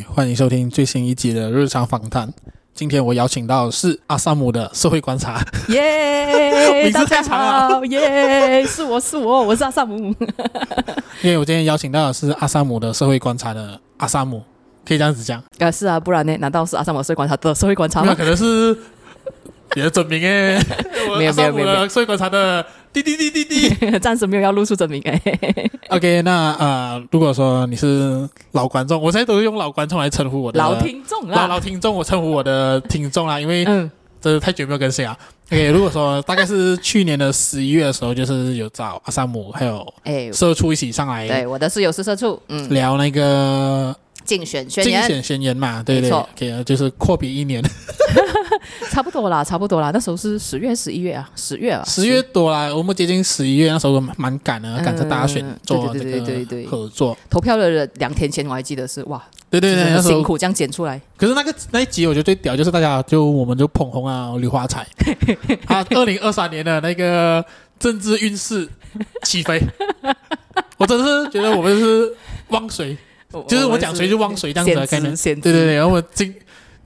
欢迎收听最新一集的日常访谈。今天我邀请到是阿萨姆的社会观察。耶，大家 好，耶，是我是我，我是阿萨姆。因为我今天邀请到的是阿萨姆的社会观察的阿萨姆，可以这样子讲。啊，是啊，不然呢？难道是阿萨姆社会观察的社会观察吗？那可能是别的真名哎，没有没有没有，社会观察的。滴滴滴滴滴，暂时没有要露出真名哎。OK，那呃，如果说你是老观众，我现在都是用老观众来称呼我的老听众啦，老老听众，我称呼我的听众啦，因为嗯，这是太久没有更新啊。OK，如果说大概是去年的十一月的时候，就是有找阿萨姆还有哎社畜一起上来，对，我的室友是社畜，嗯，聊那个。竞选宣言，竞选宣言嘛，对对，对，给了就是阔别一年，差不多啦，差不多啦。那时候是十月、十一月啊，十月啊，十月多啦。我们接近十一月那时候蛮赶的，赶着大选做这个合作。投票的人两天前我还记得是哇，对对对，辛苦这样剪出来。可是那个那一集我觉得最屌，就是大家就我们就捧红啊刘华彩啊，二零二三年的那个政治运势起飞，我真的是觉得我们是汪水。就是我讲谁就旺谁这样子的概念，对对对。然后我今，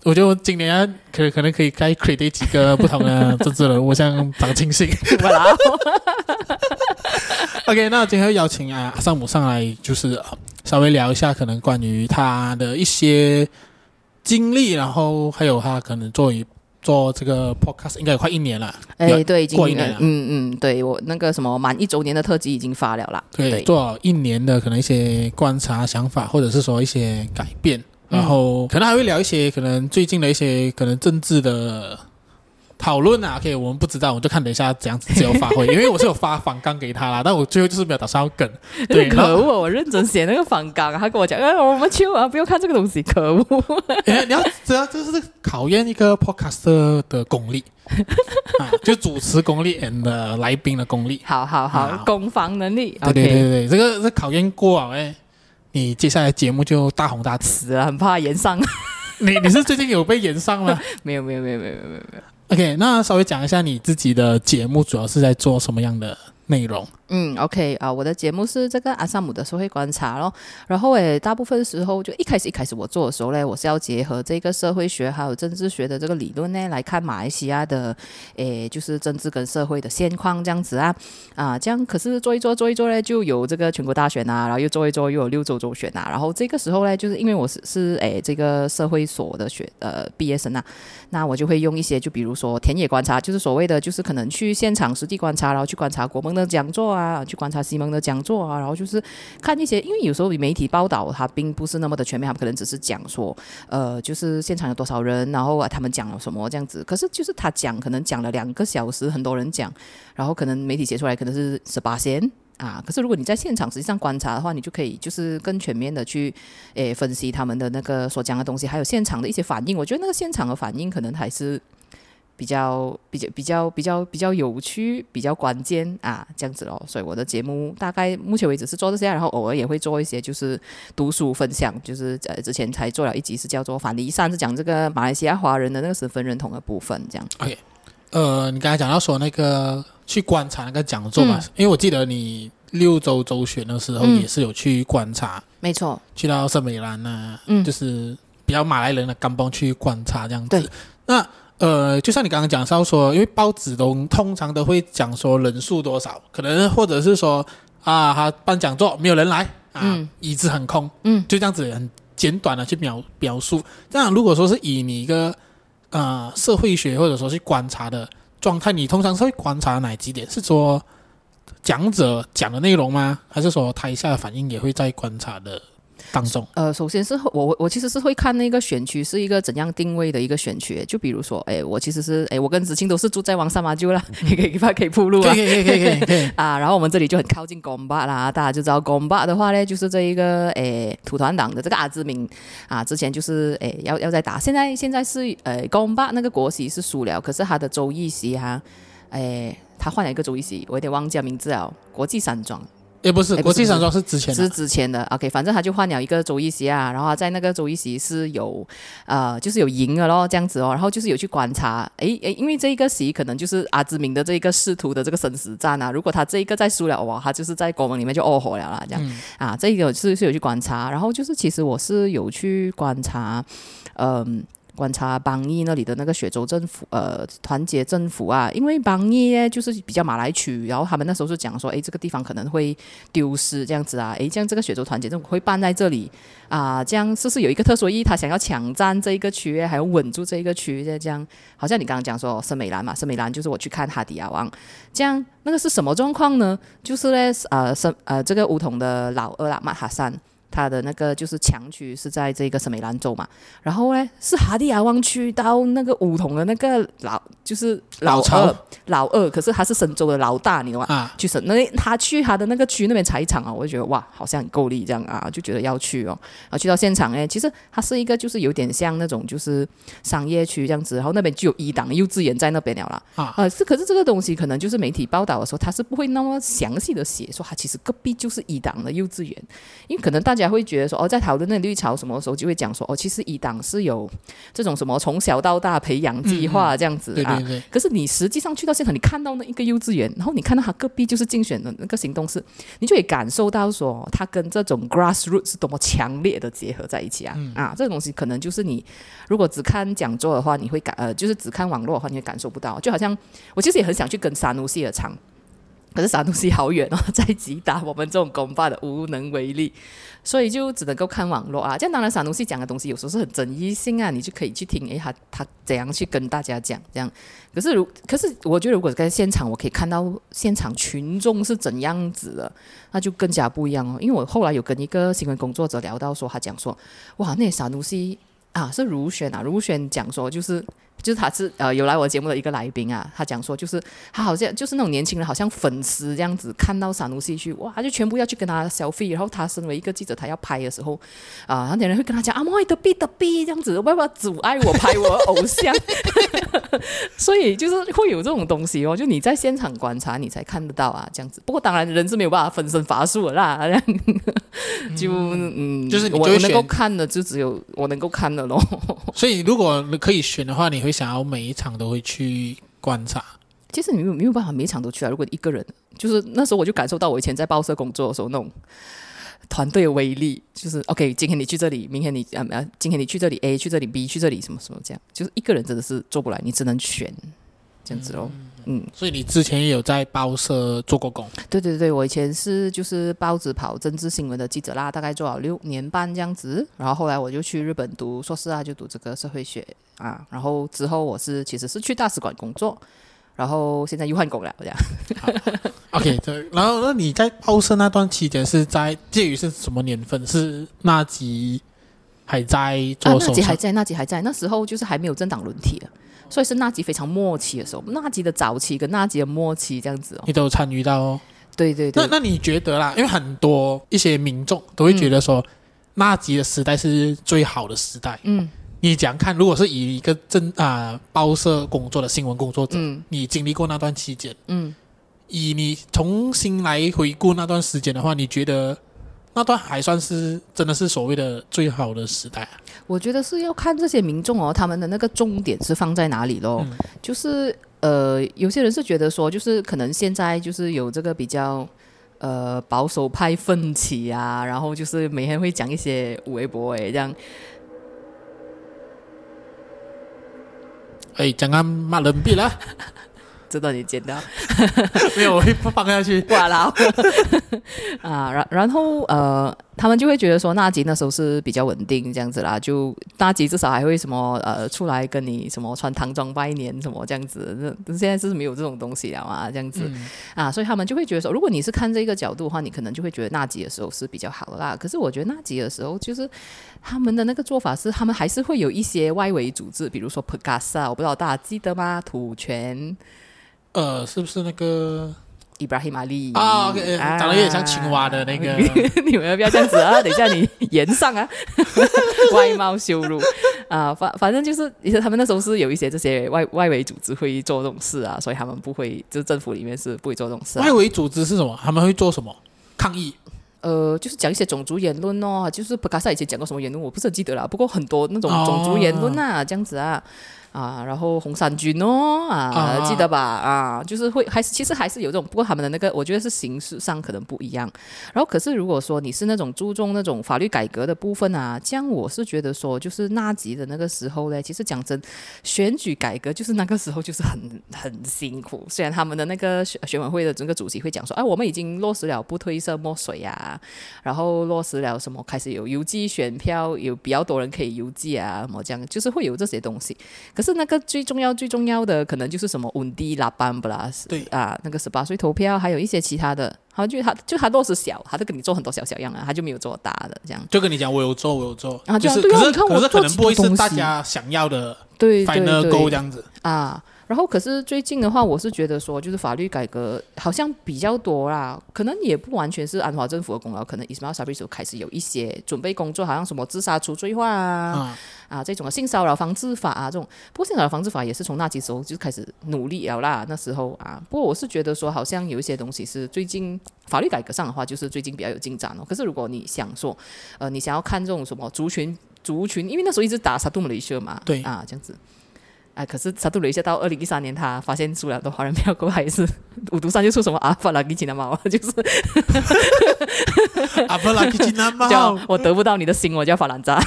我觉得我今年可可能可以该 credit 几个不同的政治人物，像张庆信。OK，那今天邀请啊阿萨姆上来，就是稍微聊一下，可能关于他的一些经历，然后还有他可能作为。做这个 podcast 应该有快一年了，哎，对，已经过一年了，嗯嗯，对我那个什么满一周年的特辑已经发了啦，对，对。做一年的可能一些观察、想法，或者是说一些改变，然后可能还会聊一些可能最近的一些可能政治的。讨论啊，OK，我们不知道，我就看等一下怎样子自由发挥，因为我是有发访纲给他啦，但我最后就是没有打算要梗。对，可恶，我认真写那个访纲，他跟我讲，哎，我们去啊，不用看这个东西，可恶。哎，你要知道，这是考验一个 podcaster 的功力 啊，就主持功力 and 来宾的功力。好好好，攻防能力。对对对对，这个是考验过啊，哎，你接下来节目就大红大紫了，很怕延上。你你是最近有被延上吗？没有没有没有没有没有没有。OK，那稍微讲一下你自己的节目主要是在做什么样的内容？嗯，OK 啊，我的节目是这个阿萨姆的社会观察咯。然后诶，大部分时候就一开始一开始我做的时候呢，我是要结合这个社会学还有政治学的这个理论呢，来看马来西亚的诶，就是政治跟社会的现况这样子啊啊，这样可是做一做做一做呢，就有这个全国大选啊，然后又做一做又有六州州选啊，然后这个时候呢，就是因为我是是诶这个社会所的学呃毕业生啊，那我就会用一些就比如说田野观察，就是所谓的就是可能去现场实地观察，然后去观察国盟的讲座啊，去观察西蒙的讲座啊，然后就是看一些，因为有时候媒体报道它并不是那么的全面，他们可能只是讲说，呃，就是现场有多少人，然后啊他们讲了什么这样子。可是就是他讲，可能讲了两个小时，很多人讲，然后可能媒体写出来可能是十八线啊。可是如果你在现场实际上观察的话，你就可以就是更全面的去诶分析他们的那个所讲的东西，还有现场的一些反应。我觉得那个现场的反应可能还是。比较比较比较比较比较有趣，比较关键啊，这样子咯。所以我的节目大概目前为止是做这些，然后偶尔也会做一些就是读书分享，就是呃之前才做了一集是叫做反离散，是讲这个马来西亚华人的那个身份认同的部分，这样。OK，呃，你刚才讲到说那个去观察那个讲座嘛，嗯、因为我记得你六周周选的时候也是有去观察，嗯、没错，去到圣美兰啊，嗯，就是比较马来人的甘邦去观察这样子，那。呃，就像你刚刚讲到说，因为报纸都通常都会讲说人数多少，可能或者是说啊，他办讲座没有人来啊，嗯、椅子很空，嗯，就这样子很简短的去描描述。这样如果说是以你一个呃社会学或者说去观察的状态，你通常是会观察哪几点？是说讲者讲的内容吗？还是说台下的反应也会在观察的？当中，呃，首先是我我其实是会看那个选区是一个怎样定位的一个选区，就比如说，哎，我其实是哎，我跟子清都是住在王沙马厩啦，可以可以可以铺路啊，可以可以可以可以，啊，然后我们这里就很靠近公巴啦，大家就知道公巴的话呢，就是这一个哎土团党的这个阿兹明啊，之前就是哎要要在打，现在现在是呃公巴那个国席是输了，可是他的州议席哈，哎他换了一个州议席，我有点忘记名字了，国际山庄。也不是国际山庄是之前是之前的。OK，反正他就换了一个周一席啊，然后他在那个周一席是有呃，就是有赢了咯，这样子哦，然后就是有去观察，诶诶，因为这一个席可能就是阿兹明的这一个仕途的这个生死战啊，如果他这一个再输了，哇，他就是在国盟里面就哦火了啦，这样、嗯、啊，这个是是有去观察，然后就是其实我是有去观察，嗯。观察邦义那里的那个雪州政府，呃，团结政府啊，因为邦义呢就是比较马来区，然后他们那时候是讲说，诶，这个地方可能会丢失这样子啊，诶，这样这个雪州团结政府会办在这里啊，这样是不是有一个特殊意义？他想要抢占这一个区域，还要稳住这一个区域，这样，好像你刚刚讲说森美兰嘛，森美兰就是我去看哈迪亚王，这样那个是什么状况呢？就是呢，呃，森呃这个梧桐的老二啦，马哈山。他的那个就是强区是在这个圣美兰州嘛，然后呢是哈迪亚湾区到那个巫统的那个老就是老二老，二，可是他是神州的老大，你懂吗？啊，去森那他去他的那个区那边踩场啊，我就觉得哇，好像很够力这样啊，就觉得要去哦，啊，去到现场哎，其实它是一个就是有点像那种就是商业区这样子，然后那边就有一档幼稚园在那边了啦。啊，呃是，可是这个东西可能就是媒体报道的时候，他是不会那么详细的写说他其实隔壁就是一档的幼稚园，因为可能大家。会觉得说哦，在讨论那绿潮什么时候就会讲说哦，其实一党是有这种什么从小到大培养计划这样子啊。可是你实际上去到现场，你看到那一个幼稚园，然后你看到他隔壁就是竞选的那个行动是，你就会感受到说他跟这种 grassroots 是多么强烈的结合在一起啊、嗯、啊！这个东西可能就是你如果只看讲座的话，你会感呃，就是只看网络的话，你会感受不到。就好像我其实也很想去跟沙努西尔场。可是啥东西好远哦，在吉打我们这种公办的无能为力，所以就只能够看网络啊。这样当然，啥东西讲的东西有时候是很争议性啊，你就可以去听，诶，他他怎样去跟大家讲这样。可是如可是我觉得，如果在现场，我可以看到现场群众是怎样子的，那就更加不一样哦。因为我后来有跟一个新闻工作者聊到说，他讲说，哇，那啥东西啊，是如选啊，如选讲说就是。就是他是呃有来我节目的一个来宾啊，他讲说就是他好像就是那种年轻人，好像粉丝这样子，看到沙努西去哇，他就全部要去跟他 selfie。然后他身为一个记者，他要拍的时候啊，那点人会跟他讲啊，莫得比得比这样子，要不要阻碍我拍我偶像？所以就是会有这种东西哦，就你在现场观察，你才看得到啊，这样子。不过当然人是没有办法分身乏术的啦，这 样就嗯，就是我能够看的就只有我能够看的咯。所以如果可以选的话，你会。想要每一场都会去观察，其实你没有没有办法每一场都去啊。如果一个人，就是那时候我就感受到我以前在报社工作的时候那种团队的威力，就是 OK，今天你去这里，明天你啊啊，今天你去这里 A，去这里 B，去这里什么什么这样，就是一个人真的是做不来，你只能选这样子喽。嗯嗯，所以你之前也有在报社做过工？对对对，我以前是就是报纸跑政治新闻的记者啦，大概做了六年半这样子。然后后来我就去日本读硕士啊，就读这个社会学啊。然后之后我是其实是去大使馆工作，然后现在又换工了这样。OK，对。然后那你在报社那段期间是在介于是什么年份？是那集还在做？啊，纳吉还在，那集还在。那时候就是还没有政党轮替了。所以是纳吉非常末期的时候，纳吉的早期跟纳吉的末期这样子哦，你都有参与到哦。对对对，那那你觉得啦？因为很多一些民众都会觉得说，纳吉的时代是最好的时代。嗯，你讲讲看，如果是以一个政啊报社工作的新闻工作者，嗯，你经历过那段期间，嗯，以你重新来回顾那段时间的话，你觉得？那段还算是真的是所谓的最好的时代。我觉得是要看这些民众哦，他们的那个重点是放在哪里咯。嗯、就是呃，有些人是觉得说，就是可能现在就是有这个比较呃保守派奋起啊，然后就是每天会讲一些微博诶这样。哎，讲啊骂人币了。知道你剪掉，没有，我会放下去。挂了 啊，然然后呃，他们就会觉得说，纳吉那时候是比较稳定这样子啦，就纳吉至少还会什么呃出来跟你什么穿唐装拜年什么这样子，那现在是没有这种东西了嘛，这样子、嗯、啊，所以他们就会觉得说，如果你是看这个角度的话，你可能就会觉得纳吉的时候是比较好的啦。可是我觉得纳吉的时候，就是他们的那个做法是，他们还是会有一些外围组织，比如说 Perkasa，我不知道大家记得吗？土权。呃，是不是那个伊布拉希马利啊长得有点像青蛙的那个。你们要不要这样子啊？等一下你言上啊，外貌羞辱啊！反反正就是，其实他们那时候是有一些这些外外围组织会做这种事啊，所以他们不会，就是政府里面是不会做这种事啊。外围组织是什么？他们会做什么？抗议？呃，就是讲一些种族言论哦，就是普卡萨以前讲过什么言论，我不是很记得了。不过很多那种种族言论啊，哦、这样子啊。啊，然后红衫军哦，啊，啊记得吧？啊，就是会还是其实还是有这种，不过他们的那个，我觉得是形式上可能不一样。然后，可是如果说你是那种注重那种法律改革的部分啊，这样我是觉得说，就是纳吉的那个时候呢，其实讲真，选举改革就是那个时候就是很 很辛苦。虽然他们的那个选选委会的整个主席会讲说，哎，我们已经落实了不褪色墨水啊，然后落实了什么，开始有邮寄选票，有比较多人可以邮寄啊，什么这样，就是会有这些东西。可是那个最重要、最重要的可能就是什么温蒂拉班布拉斯，对。啊，那个十八岁投票，还有一些其他的，好就他就他落实小，他就跟你做很多小小样啊，他就没有做大的这样。就跟你讲，我有做，我有做。啊，就是对啊，可是你看我可是可能不会是大家想要的，对 final goal 这样子。啊。然后，可是最近的话，我是觉得说，就是法律改革好像比较多啦，可能也不完全是安华政府的功劳，可能伊斯迈尔·萨布里所开始有一些准备工作，好像什么自杀除罪化啊、嗯、啊这种性骚扰防治法啊这种。不过性骚扰防治法也是从那几时候就开始努力了啦，那时候啊。不过我是觉得说，好像有一些东西是最近法律改革上的话，就是最近比较有进展哦。可是如果你想说，呃，你想要看这种什么族群族群，因为那时候一直打沙杜姆雷舍嘛，对啊，这样子。哎，可是沙杜雷谢到二零一三年，他发现输了的华人票过还是 五毒山就出什么阿法拉吉吉纳猫，就是 阿法拉吉吉纳猫，叫我得不到你的心，我叫法兰扎，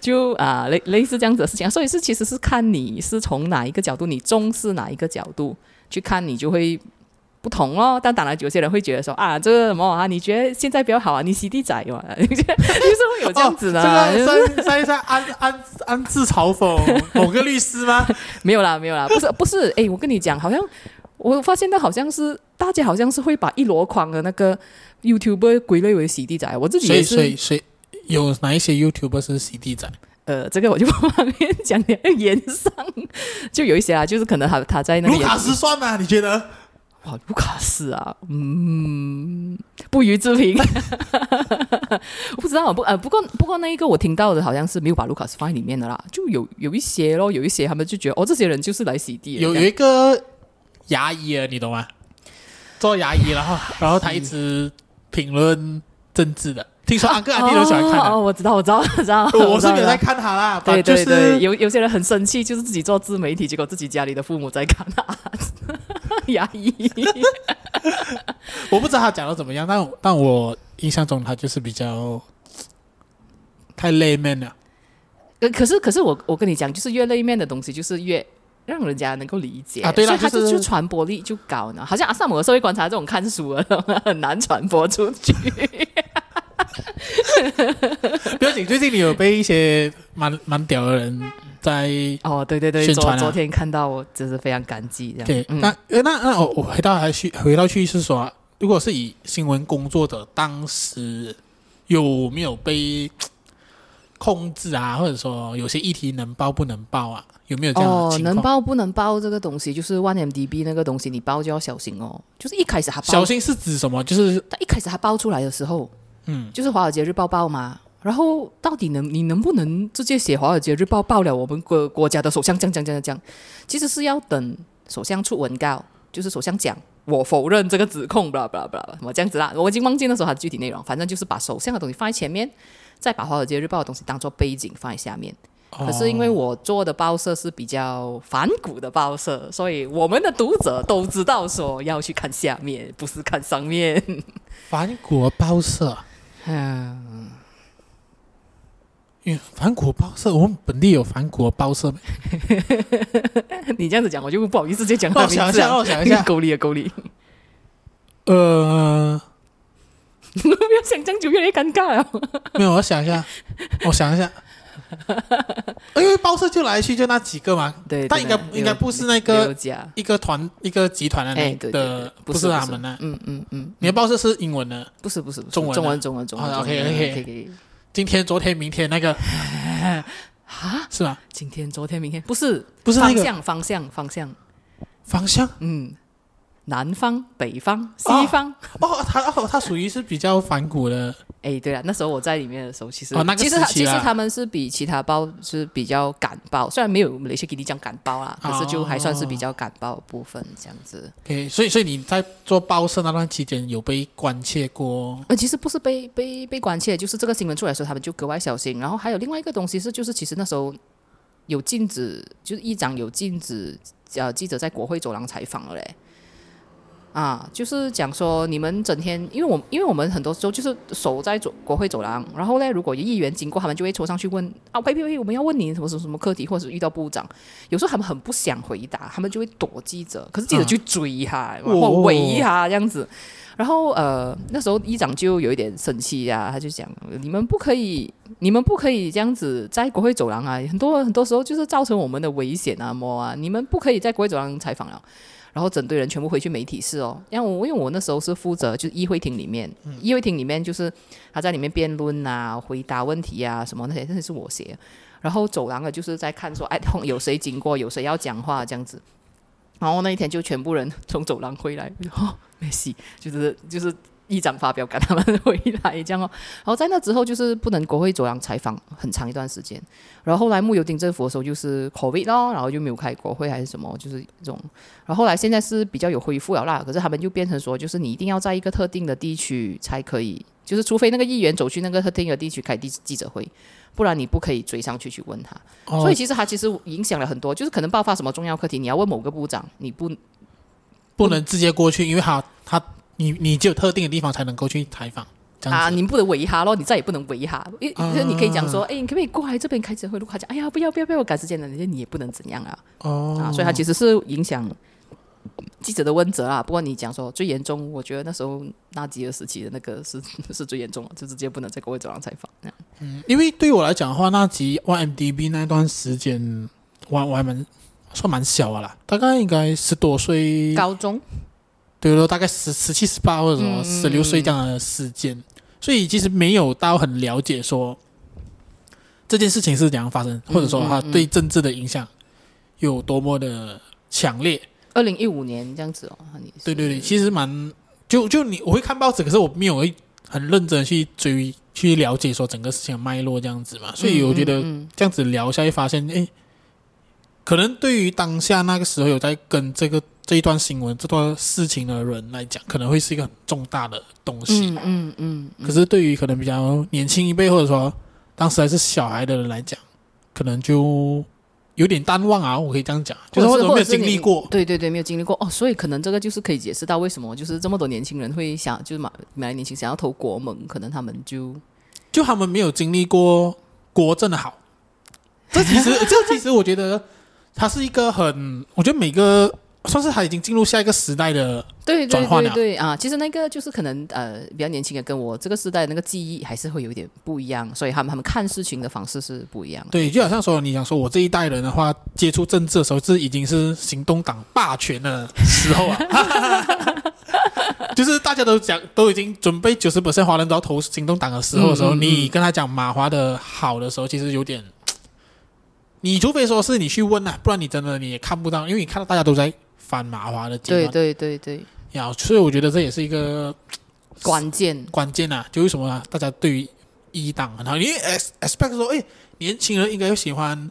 就啊类类似这样子的事情，所以是其实是看你是从哪一个角度，你重视哪一个角度去看，你就会。不同哦，但当然有些人会觉得说啊，这个什么啊？你觉得现在比较好啊？你洗地仔嘛，就是会有这样子的。哦、这个在在暗暗暗自嘲讽某个律师吗？没有啦，没有啦，不是不是。哎，我跟你讲，好像我发现到好像是大家好像是会把一箩筐的那个 YouTuber 归类为洗地仔。我自己也是。谁谁谁有哪一些 YouTuber 是洗地仔？呃，这个我就不方便讲，你要言上就有一些啊，就是可能他他在那个。卢卡斯算吗？你觉得？哇，卢卡斯啊，嗯，不予置评。我不知道，不呃，不过不过那一个我听到的好像是没有把卢卡斯放在里面的啦，就有有一些咯，有一些他们就觉得哦，这些人就是来洗地。有有一个牙医啊，你懂吗？做牙医，然后然后他一直评论政治的，听说阿哥阿弟都喜欢看的。哦，我知道，我知道，我知道，我是没有在看他啦。对对对，就是、有有些人很生气，就是自己做自媒体，结果自己家里的父母在看他。压抑，我不知道他讲的怎么样，但但我印象中他就是比较太 layman 了。呃，可是可是我我跟你讲，就是越 layman 的东西，就是越让人家能够理解啊。对了，他就就传播力就高呢。好像阿萨姆的社会观察这种看书的很难传播出去。不要紧，最近你有被一些蛮蛮屌的人。在哦，对对对，昨昨天看到我真是非常感激这样。对，嗯、那那那我我回到还去回到去是说，如果是以新闻工作者当时有没有被控制啊，或者说有些议题能报不能报啊？有没有这样的情况？哦，能报不能报这个东西，就是万 M D B 那个东西，你报就要小心哦。就是一开始他报小心是指什么？就是他一开始他报出来的时候，嗯，就是《华尔街日报》报嘛。然后到底能你能不能直接写《华尔街日报》报了我们国国家的首相讲讲讲讲讲？其实是要等首相出文告，就是首相讲我否认这个指控，巴拉巴拉巴拉什么这样子啦。我已经忘记那时候它的具体内容，反正就是把首相的东西放在前面，再把《华尔街日报》的东西当做背景放在下面。可是因为我做的报社是比较反骨的报社，所以我们的读者都知道说要去看下面，不是看上面。反骨报社，嗯。反骨报社，我们本地有反骨报社没？你这样子讲，我就不好意思直接讲。我想一下，我想一下，够力啊，够力。呃，不要想这样就越来越尴尬了。没有，我想一下，我想一下。因为报社就来去就那几个嘛，对，但应该应该不是那个一个团一个集团的那的，不是他们呢。嗯嗯嗯，你的报社是英文的？不是不是，中文中文中文中文。OK OK。今天、昨天、明天那个 啊，是吧？今天、昨天、明天不是不是方向方向方向方向，嗯，南方、北方、西方哦，它哦，它属于是比较反骨的哎，对了，那时候我在里面的时候，其实、哦那个、其实其实他们是比其他报是比较敢报，虽然没有我们雷些给你讲敢报啦，可是就还算是比较敢报的部分这样子。OK，所以所以你在做报社那段期间有被关切过？呃，其实不是被被被关切，就是这个新闻出来的时候，他们就格外小心。然后还有另外一个东西是，就是其实那时候有禁止，就是议长有禁止呃记者在国会走廊采访了嘞。啊，就是讲说你们整天，因为我因为我们很多时候就是守在走国会走廊，然后呢，如果有议员经过，他们就会冲上去问啊，呸呸呸，我们要问你什么什么什么课题，或者是遇到部长，有时候他们很不想回答，他们就会躲记者，可是记者去追一下，然后围他这样子，然后呃，那时候议长就有一点生气呀，他就讲你们不可以，你们不可以这样子在国会走廊啊，很多很多时候就是造成我们的危险啊，么啊，你们不可以在国会走廊采访了。然后整队人全部回去媒体室哦，因为我因为我那时候是负责就是议会厅里面，嗯、议会厅里面就是他在里面辩论啊、回答问题啊什么那些，那些是我写。然后走廊的就是在看说，哎，有谁经过，有谁要讲话这样子。然后那一天就全部人从走廊回来，哦，没戏，就是就是。议长发表，赶他们回来这样哦。然后在那之后，就是不能国会走廊采访很长一段时间。然后后来木有丁政府的时候，就是 COVID 咯，然后就没有开国会还是什么，就是这种。然后后来现在是比较有恢复了啦，可是他们就变成说，就是你一定要在一个特定的地区才可以，就是除非那个议员走去那个特定的地区开记记者会，不然你不可以追上去去问他。哦、所以其实他其实影响了很多，就是可能爆发什么重要课题，你要问某个部长，你不不能直接过去，因为他他。你你只有特定的地方才能够去采访，啊，你不能围他咯，你再也不能围他，因为你可以讲说，哎、啊欸，你可不可以过来这边开记者会？如果他讲，哎呀，不要不要不要，我赶时间了，那你也不能怎样啊。哦，啊，所以他其实是影响记者的问责啊。不过你讲说最严重，我觉得那时候纳吉尔时期的那个是是最严重的，就直接不能在国会走廊采访。嗯，因为对我来讲的话，纳吉 YMDB 那段时间，我我还蛮算蛮小的啦，大概应该十多岁，高中。对咯，大概十十七、十八或者什么十六岁这样的时间，嗯、所以其实没有到很了解说这件事情是怎样发生，或者说它对政治的影响有多么的强烈。二零一五年这样子哦，对对对，其实蛮就就你我会看报纸，可是我没有很认真去追去了解说整个事情的脉络这样子嘛，所以我觉得这样子聊下会发现，哎，可能对于当下那个时候有在跟这个。这一段新闻、这段事情的人来讲，可能会是一个很重大的东西。嗯嗯嗯。可是对于可能比较年轻一辈，或者说当时还是小孩的人来讲，可能就有点淡忘啊。我可以这样讲，就是或者没有经历过。对对对，没有经历过哦，所以可能这个就是可以解释到为什么就是这么多年轻人会想，就是马马来年轻想要投国盟，可能他们就就他们没有经历过国政的好。这其实这其实我觉得它是一个很，我觉得每个。算是他已经进入下一个时代的对对对对啊！其实那个就是可能呃比较年轻的，跟我这个时代的那个记忆还是会有一点不一样，所以他们他们看事情的方式是不一样。对，就好像说你想说我这一代人的话，接触政治的时候，是已经是行动党霸权的时候啊，就是大家都讲都已经准备九十%华人都要投行动党的时候的时候，嗯嗯嗯，你跟他讲马华的好的时候，其实有点，你除非说是你去问啊，不然你真的你也看不到，因为你看到大家都在。反麻花的阶段，对对对对，呀，所以我觉得这也是一个关键关键啊！就为什么啊？大家对于一党很好，因为 expect 说，哎，年轻人应该喜欢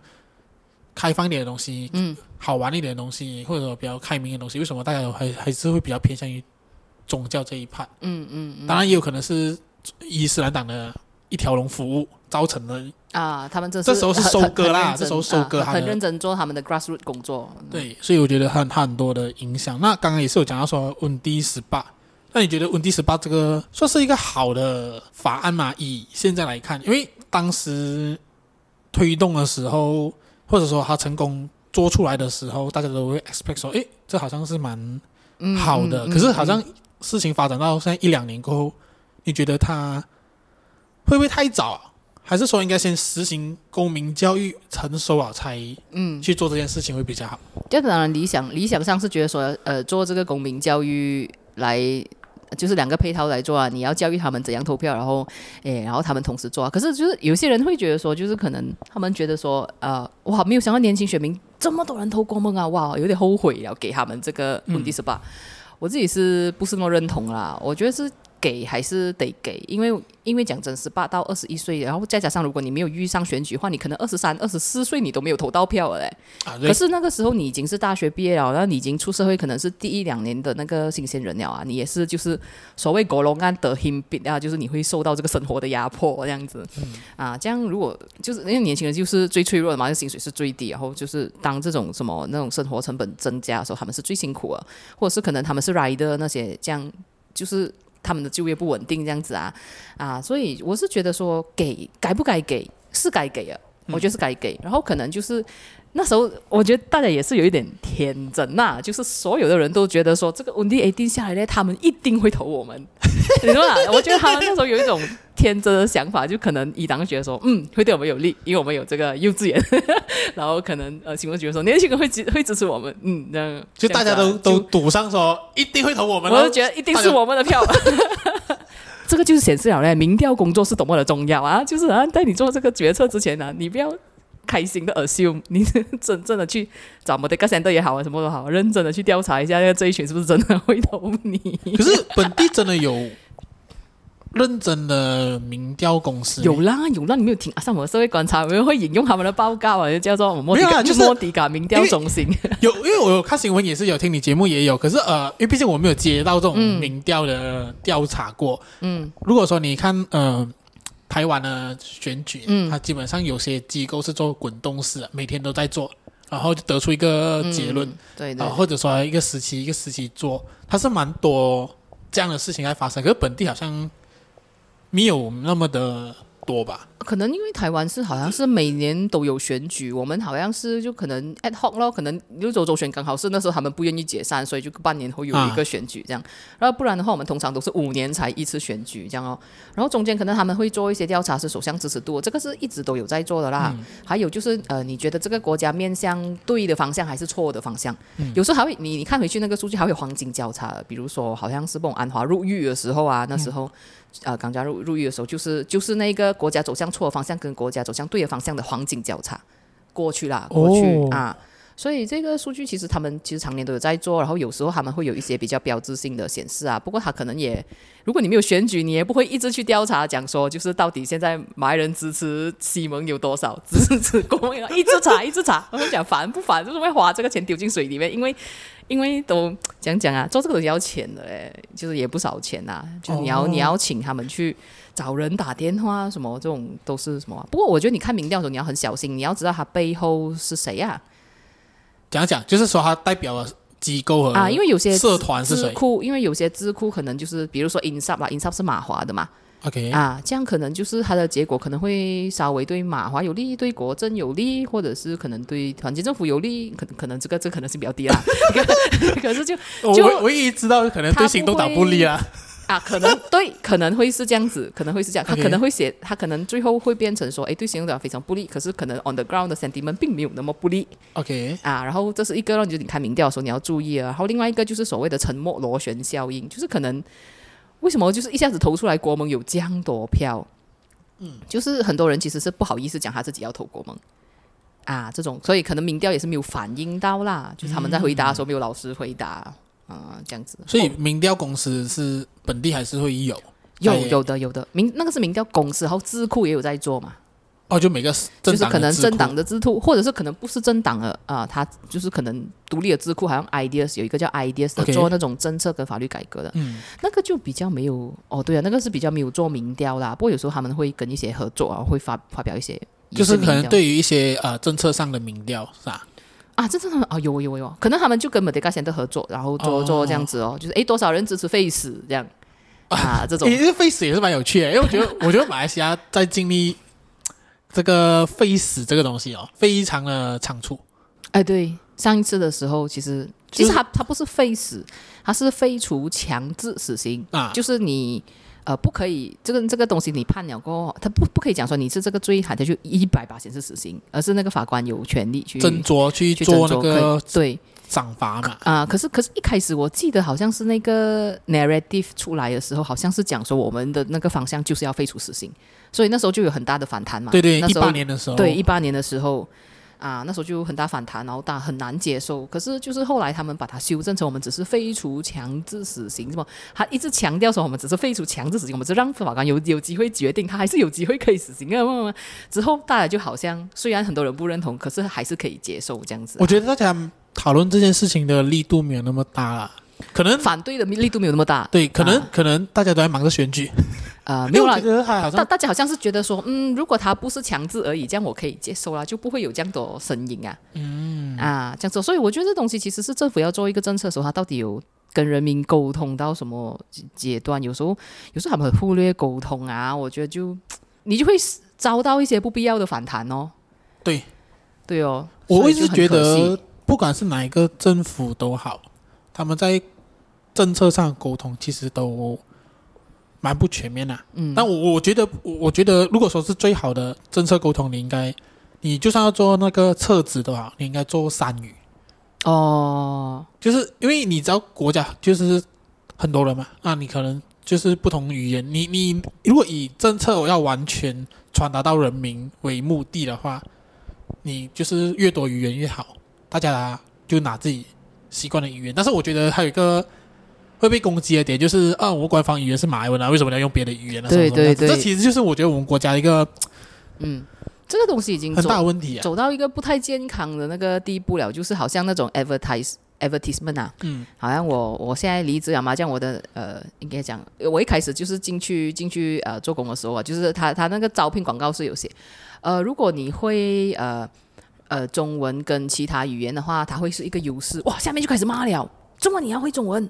开放一点的东西，嗯，好玩一点的东西，或者说比较开明的东西。为什么大家都还还是会比较偏向于宗教这一派？嗯嗯，嗯，当然也有可能是伊斯兰党的一条龙服务造成了。啊，他们这这时候是收割啦，这时候收割，他很认真做他们的 grassroot 工作。对，所以我觉得很很多的影响。那刚刚也是有讲到说温迪十八，那你觉得温迪十八这个算是一个好的法案吗？以现在来看，因为当时推动的时候，或者说他成功做出来的时候，大家都会 expect 说，诶，这好像是蛮好的。嗯嗯嗯、可是好像事情发展到现在一两年过后，你觉得他会不会太早啊？还是说应该先实行公民教育成熟了才嗯去做这件事情会比较好。这、嗯、当然理想理想上是觉得说呃做这个公民教育来就是两个配套来做啊，你要教育他们怎样投票，然后诶然后他们同时做啊。可是就是有些人会觉得说就是可能他们觉得说呃哇没有想到年轻选民这么多人投国盟啊哇有点后悔要给他们这个问题是吧？我自己是不是那么认同啦？我觉得是。给还是得给，因为因为讲真，十八到二十一岁，然后再加上如果你没有遇上选举的话，你可能二十三、二十四岁你都没有投到票了嘞。啊，可是那个时候你已经是大学毕业了，然后你已经出社会，可能是第一两年的那个新鲜人了啊，你也是就是所谓狗龙安得 him 啊，就是你会受到这个生活的压迫这样子。嗯、啊，这样如果就是因为年轻人就是最脆弱的嘛，薪水是最低，然后就是当这种什么那种生活成本增加的时候，他们是最辛苦的，或者是可能他们是 rider 那些这样就是。他们的就业不稳定，这样子啊啊，所以我是觉得说，给该不该给是该给啊，我觉得是该给。然后可能就是那时候，我觉得大家也是有一点天真呐、啊，就是所有的人都觉得说，这个稳定 A 定下来呢，他们一定会投我们，你说啊？我觉得他们那时候有一种。天真的想法，就可能一当觉得说，嗯，会对我们有利，因为我们有这个幼稚园，然后可能呃，新闻觉得说年轻人会支会支持我们，嗯，这样就大家都都赌上说一定会投我们，我就觉得一定是我们的票，这个就是显示了嘞，民调工作是多么的重要啊！就是啊，在你做这个决策之前呢、啊，你不要开心的 assume，你 真正的去找某个 center 也好啊，什么都好，认真的去调查一下，这一群是不是真的会投你？可是本地真的有。认真的民调公司有啦有啦，你没有听啊？上我们社会观察，有人会引用他们的报告啊，就叫做莫迪卡，就是莫迪卡民调中心。有，因为我有看新闻，也是有听你节目，也有。可是呃，因为毕竟我没有接到这种民调的调查过。嗯，如果说你看呃台湾的选举，嗯，它基本上有些机构是做滚动式的，每天都在做，然后就得出一个结论，嗯、对的、呃，或者说一个时期一个时期做，它是蛮多这样的事情在发生。可是本地好像。没有那么的多吧？可能因为台湾是好像是每年都有选举，我们好像是就可能 ad hoc 咯，可能六州州选刚好是那时候他们不愿意解散，所以就半年后有一个选举这样。啊、然后不然的话，我们通常都是五年才一次选举这样哦。然后中间可能他们会做一些调查，是首相支持度，这个是一直都有在做的啦。嗯、还有就是呃，你觉得这个国家面向对的方向还是错的方向？嗯、有时候还会你你看回去那个数据还会有黄金交叉，比如说好像是孟安华入狱的时候啊，那时候。嗯啊，刚加入入狱的时候，就是就是那个国家走向错的方向跟国家走向对的方向的黄金交叉。过去了，过去、哦、啊，所以这个数据其实他们其实常年都有在做，然后有时候他们会有一些比较标志性的显示啊。不过他可能也，如果你没有选举，你也不会一直去调查，讲说就是到底现在马来人支持西蒙有多少，支持国民党，一直查一直查，我跟你讲烦不烦？就是会花这个钱丢进水里面，因为。因为都讲讲啊，做这个都要钱的嘞，就是也不少钱呐、啊。就你要、哦、你要请他们去找人打电话什么，这种都是什么、啊？不过我觉得你看民调的时候，你要很小心，你要知道他背后是谁呀、啊？讲讲，就是说它代表了机构和啊，因为有些社团是谁？智库，因为有些智库可能就是，比如说 Insaf 啦，Insaf 是马华的嘛。OK 啊，这样可能就是它的结果可能会稍微对马华有利，对国政有利，或者是可能对团结政府有利，可能可能这个这个、可能是比较低啦。可是就就我唯一知道可能对行动党不利啊啊，可能 对可能会是这样子，可能会是这样，他可能会写，他可能最后会变成说，哎，对行动党非常不利，可是可能 on the ground 的 sentiment 并没有那么不利。OK 啊，然后这是一个，你就是你看民调的时候你要注意啊，然后另外一个就是所谓的沉默螺旋效应，就是可能。为什么就是一下子投出来国盟有这样多票？嗯，就是很多人其实是不好意思讲他自己要投国盟啊，这种，所以可能民调也是没有反映到啦，就是他们在回答的时候没有老师回答啊、这样子。所以民调公司是本地还是会有？有有的有的民那个是民调公司，然后智库也有在做嘛。哦，就每个就是可能政党的智库，或者是可能不是政党的啊，他就是可能独立的智库，好像 Ideas 有一个叫 Ideas 的.做那种政策跟法律改革的，嗯，那个就比较没有哦，对啊，那个是比较没有做民调啦。不过有时候他们会跟一些合作啊，会发发表一些，就是可能对于一些呃政策上的民调是吧？啊，这真的啊有有有，可能他们就跟 Merdeka Center 合作，然后做做这样子哦，哦就是诶多少人支持 Face 这样。啊这种，其实废死也是蛮有趣的，因为我觉得 我觉得马来西亚在经历。这个废死这个东西哦，非常的仓促。哎，对，上一次的时候，其实其实他他不是废死，他是废除强制死刑啊，就是你呃不可以这个这个东西你判了过后，他不不可以讲说你是这个罪，他就一百八显示死刑，而是那个法官有权利去斟酌去做那个对赏罚嘛啊。可是可是一开始我记得好像是那个 narrative 出来的时候，好像是讲说我们的那个方向就是要废除死刑。所以那时候就有很大的反弹嘛。对对，一八年的时候。对，一八年的时候，啊，那时候就很大反弹，然后大很难接受。可是就是后来他们把它修正成我们只是废除强制死刑，什么？他一直强调说我们只是废除强制死刑，我们只让法官有有机会决定，他还是有机会可以死刑啊。之后大家就好像虽然很多人不认同，可是还是可以接受这样子。我觉得大家讨论这件事情的力度没有那么大了。可能反对的力度没有那么大，对，可能、啊、可能大家都在忙着选举，呃，没有啦，大大家好像是觉得说，嗯，如果他不是强制而已，这样我可以接受啦，就不会有这样多声音啊，嗯，啊，这样子，所以我觉得这东西其实是政府要做一个政策的时候，他到底有跟人民沟通到什么阶段？有时候，有时候他们忽略沟通啊，我觉得就你就会遭到一些不必要的反弹哦。对，对哦，我一直觉得，不管是哪一个政府都好。他们在政策上沟通其实都蛮不全面的，嗯，但我我觉得，我觉得如果说是最好的政策沟通，你应该，你就算要做那个册子的话，你应该做三语，哦，就是因为你知道国家就是很多人嘛，那你可能就是不同语言，你你如果以政策我要完全传达到人民为目的的话，你就是越多语言越好，大家就拿自己。习惯的语言，但是我觉得还有一个会被攻击的点，就是啊，我官方语言是马来文啊，为什么要用别的语言呢？对对对，这其实就是我觉得我们国家一个，嗯，这个东西已经很大问题啊，走到一个不太健康的那个地步了，就是好像那种 advertise advertisement 啊，嗯，好像我我现在离职了嘛，这样我的呃，应该讲，我一开始就是进去进去呃做工的时候啊，就是他他那个招聘广告是有写，呃，如果你会呃。呃，中文跟其他语言的话，它会是一个优势。哇，下面就开始骂了。中文你要会中文，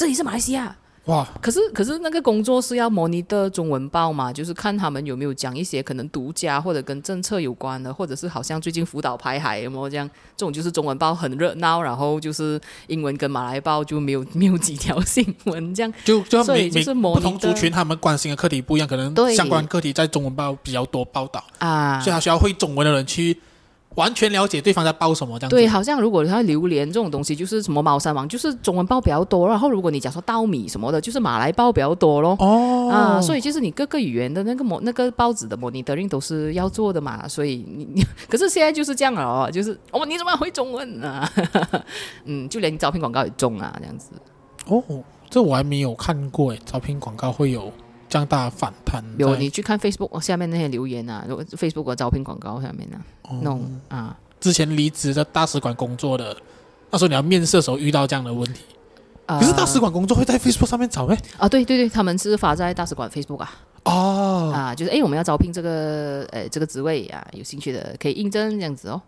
这里是马来西亚。哇，可是可是那个工作是要模拟的中文报嘛，就是看他们有没有讲一些可能独家或者跟政策有关的，或者是好像最近福岛排海有没有这样，这种就是中文报很热闹，然后就是英文跟马来报就没有 没有几条新闻这样。就就每就是模拟，不同族群他们关心的课题不一样，可能相关课题在中文报比较多报道啊，所以他需要会中文的人去。完全了解对方在报什么这样子。对，好像如果他榴莲这种东西，就是什么猫山王，就是中文报比较多。然后如果你讲说稻米什么的，就是马来报比较多咯。哦。啊，所以就是你各个语言的那个模那个报纸的 monitoring 都是要做的嘛。所以你你，可是现在就是这样了哦，就是哦，你怎么会中文啊？嗯，就连招聘广告也中啊，这样子。哦，这我还没有看过诶，招聘广告会有。这样大反弹，有你去看 Facebook 下面那些留言啊，Facebook 的招聘广告下面啊，那种、哦、啊，之前离职在大使馆工作的，那时候你要面试的时候遇到这样的问题，呃、可是大使馆工作会在 Facebook 上面找呗？啊，对对对，他们是发在大使馆 Facebook 啊，哦，啊，就是诶，我们要招聘这个呃这个职位啊，有兴趣的可以应征这样子哦。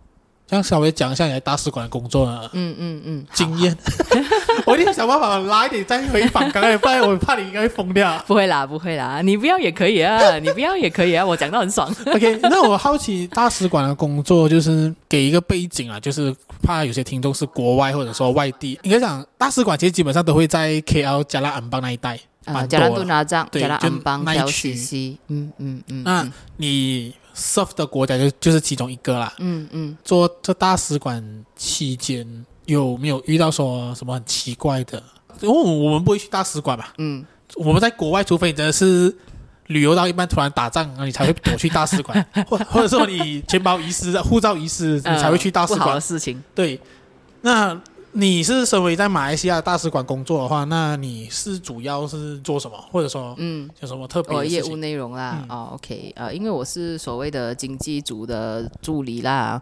这样稍微讲一下你在大使馆工作的嗯嗯嗯经验，我一定想办法拉一点再回访，刚刚不然我怕你应该会疯掉。不会啦，不会啦，你不要也可以啊，你不要也可以啊，我讲到很爽。OK，那我好奇大使馆的工作就是给一个背景啊，就是怕有些听众是国外或者说外地，应该讲大使馆其实基本上都会在 KL 加拉安邦那一带，啊，加拉杜拿藏，加拉安邦那一区，嗯嗯嗯，那你。Serve 的国家就就是其中一个啦。嗯嗯，做这大使馆期间有没有遇到说什么很奇怪的？因为我们不会去大使馆嘛。嗯，我们在国外，除非你真的是旅游到一半突然打仗，你才会躲去大使馆，或或者说你钱包遗失、护照遗失，你才会去大使馆。不好的事情。对，那。你是身为在马来西亚大使馆工作的话，那你是主要是做什么，或者说，嗯，有什么特别的、哦、业务内容啦？嗯、哦，OK，呃，因为我是所谓的经济组的助理啦，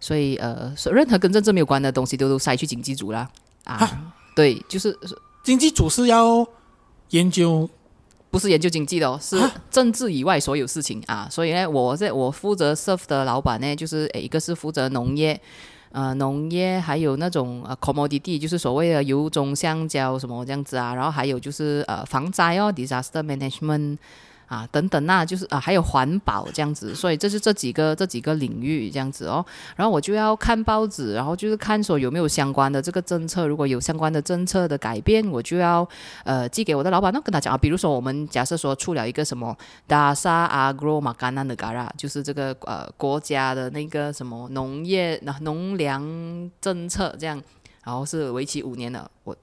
所以呃，任何跟政治没有关的东西都都塞去经济组啦。啊，对，就是经济组是要研究，不是研究经济的哦，是政治以外所有事情啊。所以呢，我在我负责 serve 的老板呢，就是诶，一个是负责农业。呃，农业还有那种呃，commodity，就是所谓的油棕橡胶什么这样子啊，然后还有就是呃，防灾哦，disaster management。啊，等等那就是啊，还有环保这样子，所以这是这几个这几个领域这样子哦。然后我就要看报纸，然后就是看说有没有相关的这个政策，如果有相关的政策的改变，我就要呃寄给我的老板，那跟他讲啊。比如说我们假设说出了一个什么 Dasa Agro Magana Negara，就是这个呃国家的那个什么农业那农粮政策这样，然后是为期五年的我。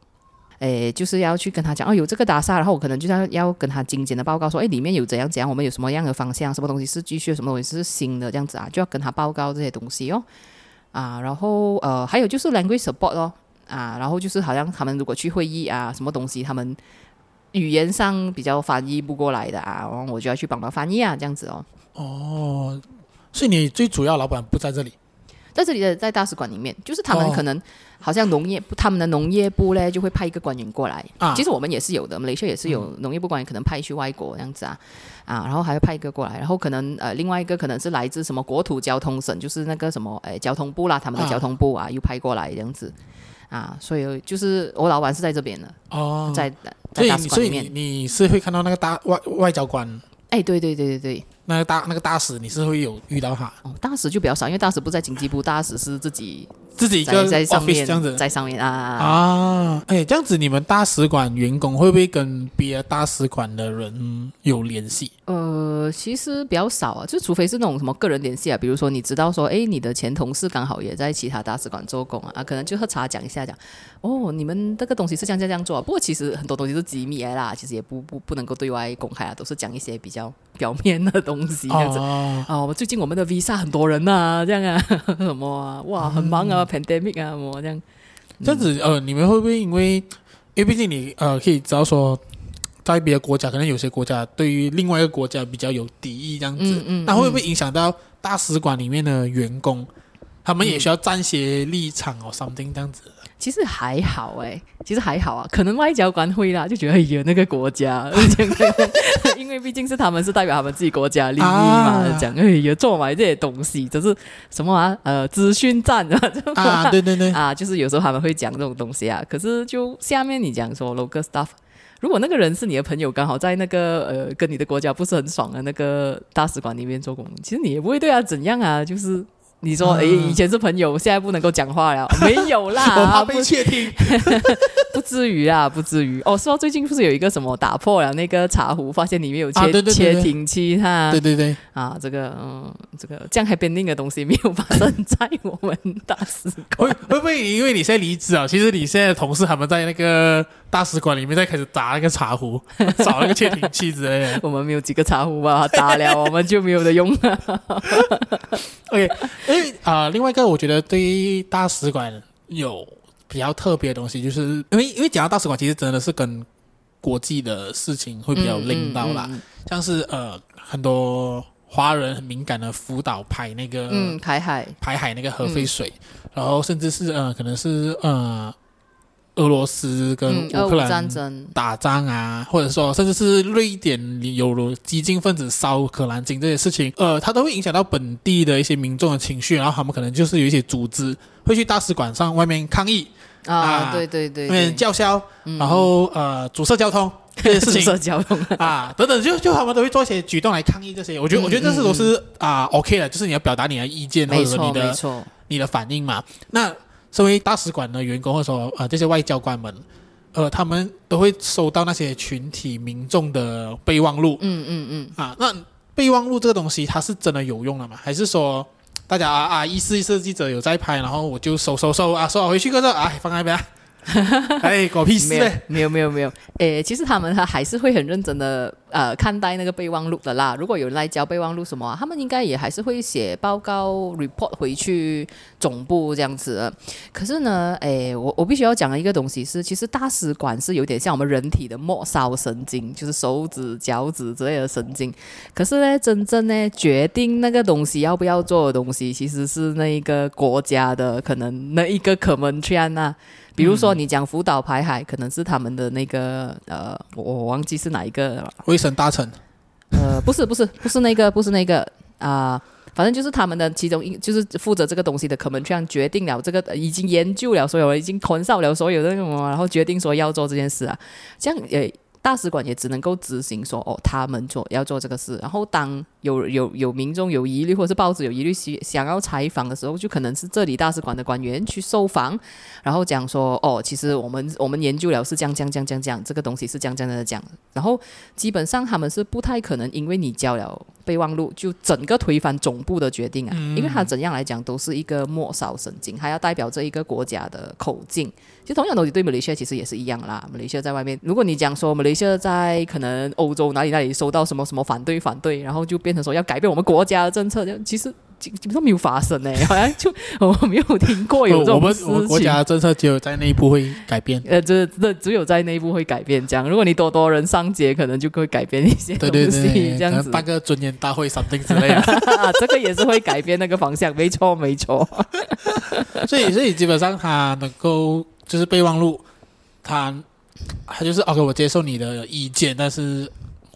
诶，就是要去跟他讲哦，有这个大厦，然后我可能就要要跟他精简的报告说，诶，里面有怎样怎样，我们有什么样的方向，什么东西是继续，什么东西是新的，这样子啊，就要跟他报告这些东西哦。啊，然后呃，还有就是 language support 哦，啊，然后就是好像他们如果去会议啊，什么东西他们语言上比较翻译不过来的啊，然后我就要去帮忙翻译啊，这样子哦。哦，所以你最主要老板不在这里。在这里的在大使馆里面，就是他们可能好像农业部，他们的农业部呢就会派一个官员过来。啊，其实我们也是有的，马来西亚也是有农业部官员可能派去外国这样子啊，啊，然后还会派一个过来，然后可能呃另外一个可能是来自什么国土交通省，就是那个什么诶交通部啦，他们的交通部啊又派过来这样子啊，所以就是我老板是在这边的哦，在在大使馆里面，所以你，你是会看到那个大外外交官？哎，对对对对对。那个大那个大使你是会有遇到他？哦，大使就比较少，因为大使不在经济部，大使是自己自己一个在上面这样子，在上面啊啊！哎，这样子你们大使馆员工会不会跟别的大使馆的人有联系？呃，其实比较少啊，就除非是那种什么个人联系啊，比如说你知道说，哎，你的前同事刚好也在其他大使馆做工啊，啊，可能就喝茶讲一下，讲哦，你们这个东西是这样这样这样做啊。不过其实很多东西是机密的啦，其实也不不不能够对外公开啊，都是讲一些比较表面的东西这样子。哦，哦，最近我们的 visa 很多人呐、啊，这样啊，什么啊，哇，很忙啊、嗯、，pandemic 啊，什么这样。这样子，呃，你们会不会因为，因为毕竟你呃可以知道说，在别的国家，可能有些国家对于另外一个国家比较有敌意，这样子，嗯嗯，那会不会影响到大使馆里面的员工，他们也需要站些立场哦，something 这样子。其实还好哎，其实还好啊，可能外交官会啦，就觉得哎呀那个国家，因为毕竟是他们是代表他们自己国家利益嘛，讲哎呀做买这些东西，就是什么啊呃资讯战啊，啊对对对啊，就是有时候他们会讲这种东西啊，可是就下面你讲说 local stuff，如果那个人是你的朋友，刚好在那个呃跟你的国家不是很爽的那个大使馆里面做工，其实你也不会对他怎样啊，就是。你说，哎，以前是朋友，现在不能够讲话了？没有啦，我怕被窃听，不至于啊，不至于。哦，说最近不是有一个什么打破了那个茶壶，发现里面有窃窃听器，哈，对对对，啊，这个，嗯，这个这样 happy ending 的东西没有发生在我们大使馆。会会不会因为你现在离职啊？其实你现在的同事他们在那个大使馆里面在开始打那个茶壶，找那个窃听器之类的。我们没有几个茶壶吧？打了我们就没有的用了。OK。因为啊、呃，另外一个我觉得对于大使馆有比较特别的东西，就是因为因为讲到大使馆，其实真的是跟国际的事情会比较拎到啦，嗯嗯嗯、像是呃很多华人很敏感的福岛排那个嗯排海排海那个核废水，嗯、然后甚至是呃可能是呃。俄罗斯跟乌克兰打仗啊，或者说甚至是瑞典有激进分子烧可兰经这些事情，呃，它都会影响到本地的一些民众的情绪，然后他们可能就是有一些组织会去大使馆上外面抗议啊，对对对，外面叫嚣，然后呃阻塞交通这些事情，啊等等，就就他们都会做一些举动来抗议这些。我觉得我觉得这是都是啊 OK 的，就是你要表达你的意见或者说你的你的反应嘛，那。作为大使馆的员工，或者说啊、呃、这些外交官们，呃，他们都会收到那些群体民众的备忘录。嗯嗯嗯。啊，那备忘录这个东西，它是真的有用了吗？还是说大家啊啊，意思意思记者有在拍，然后我就收收收啊，收回去个这啊，放那边。哎，狗屁事！没有没有没有，诶，其实他们他还是会很认真的呃看待那个备忘录的啦。如果有人来交备忘录什么、啊，他们应该也还是会写报告 report 回去总部这样子。可是呢，诶，我我必须要讲的一个东西是，其实大使馆是有点像我们人体的末梢神经，就是手指、脚趾之类的神经。可是呢，真正呢决定那个东西要不要做的东西，其实是那一个国家的可能那一个 Kementerian 啊。比如说，你讲福岛排海，可能是他们的那个呃，我我忘记是哪一个了。卫生大臣？呃，不是，不是，不是那个，不是那个啊、反正就是他们的其中一，就是负责这个东西的，可能这样决定了这个，已经研究了所有，已经谈少了所有的那种，然后决定说要做这件事啊。这样，也，大使馆也只能够执行说，哦，他们做要做这个事。然后当有有有民众有疑虑，或者是报纸有疑虑，想想要采访的时候，就可能是这里大使馆的官员去受访，然后讲说，哦，其实我们我们研究了是这样这样这样这样这样，这个东西是这样这样的讲，然后基本上他们是不太可能因为你交了备忘录就整个推翻总部的决定啊，因为他怎样来讲都是一个末梢神经，还要代表这一个国家的口径。其实同样东西对马来西亚其实也是一样啦。马来西亚在外面，如果你讲说马来西亚在可能欧洲哪里哪里收到什么什么反对反对，然后就变成说要改变我们国家的政策，其实基本上没有发生呢、欸，好像就我没有听过有这种事情。我们国家的政策只有在内部会改变，呃，这这只有在内部会改变。这样，如果你多多人上街，可能就会改变一些东西。对对对，这样子办个尊严大会、something 之类的，这个也是会改变那个方向。没错没错。所以所以基本上他能够就是备忘录。他他就是 OK，我接受你的意见，但是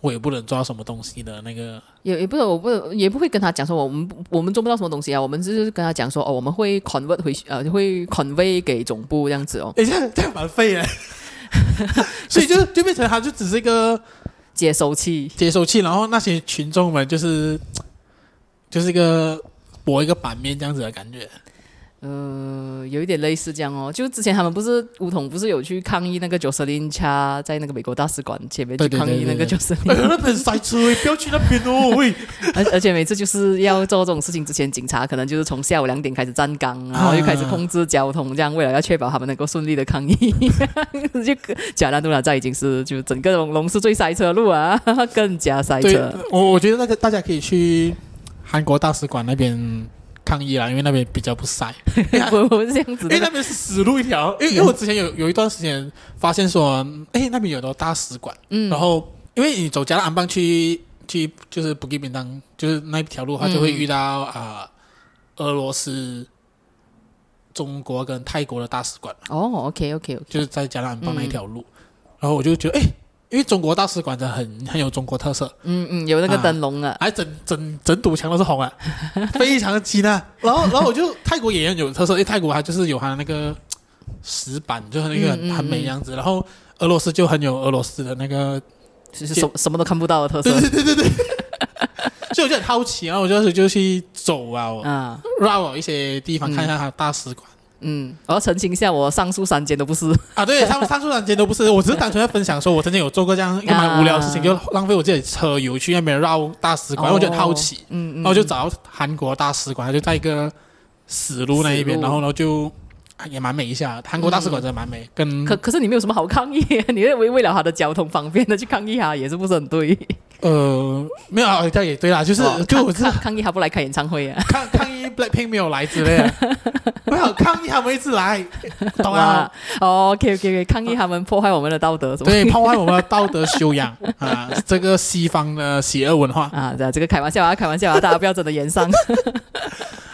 我也不能抓什么东西的那个。也也不是，我不也不会跟他讲说我们我们做不到什么东西啊，我们只是跟他讲说哦，我们会 convert 回呃会 convey 给总部这样子哦。哎，这样这样蛮废的，所以就就变成他就只是一个接收器，接收器，然后那些群众们就是就是一个播一个版面这样子的感觉。呃，有一点类似这样哦。就之前他们不是巫统不是有去抗议那个 Jocelyn Chia 在那个美国大使馆前面去抗议那个 Jocelyn。那边塞车，不要去那边哦。喂，而而且每次就是要做这种事情之前，警察可能就是从下午两点开始站岗，然后又开始控制交通，这样为了要确保他们能够顺利的抗议。就加兰杜拉寨已经是就整个龙龙是最塞车的路啊，更加塞车。我我觉得那个大家可以去韩国大使馆那边。抗议啦，因为那边比较不晒，不不是这样子，因为那边是死路一条。因为因为我之前有有一段时间发现说，哎，那边有个大使馆，嗯，然后因为你走加拉安邦去去就是布吉宾当，就是那条路，它就会遇到啊、呃、俄罗斯、中国跟泰国的大使馆。哦，OK OK OK，就是在加拉安邦那一条路，嗯、然后我就觉得，哎。因为中国大使馆的很很有中国特色，嗯嗯，有那个灯笼啊，还整整整堵墙都是红啊，非常的近啊。然后然后我就泰国也很有特色，因为泰国它就是有它那个石板，就是那个很很美样子。然后俄罗斯就很有俄罗斯的那个，其实什什么都看不到的特色。对对对对对。所以我就很好奇，然后我就就去走啊，嗯，绕一些地方看一下它的大使馆。嗯，我要澄清一下，我上述三间都不是。啊，对，上上述三间都不是，我只是单纯在分享，说我曾经有做过这样一个蛮无聊的事情，就浪费我自己的车油去那边绕大使馆，我觉得很好奇，嗯嗯，然后就找到韩国大使馆，就在一个死路那一边，然后呢就也蛮美一下，韩国大使馆真的蛮美，跟可可是你没有什么好抗议，你为为了他的交通方便的去抗议他，也是不是很对？呃，没有啊，这样也对啦，就是就我是抗议他不来开演唱会啊，抗抗议 Blackpink 没有来之类的。没有抗议他们一直来，懂吗？OK OK OK，抗议他们破坏我们的道德，对，破坏我们的道德修养啊！这个西方的邪恶文化啊，这这个开玩笑啊，开玩笑啊，大家不要真的言上。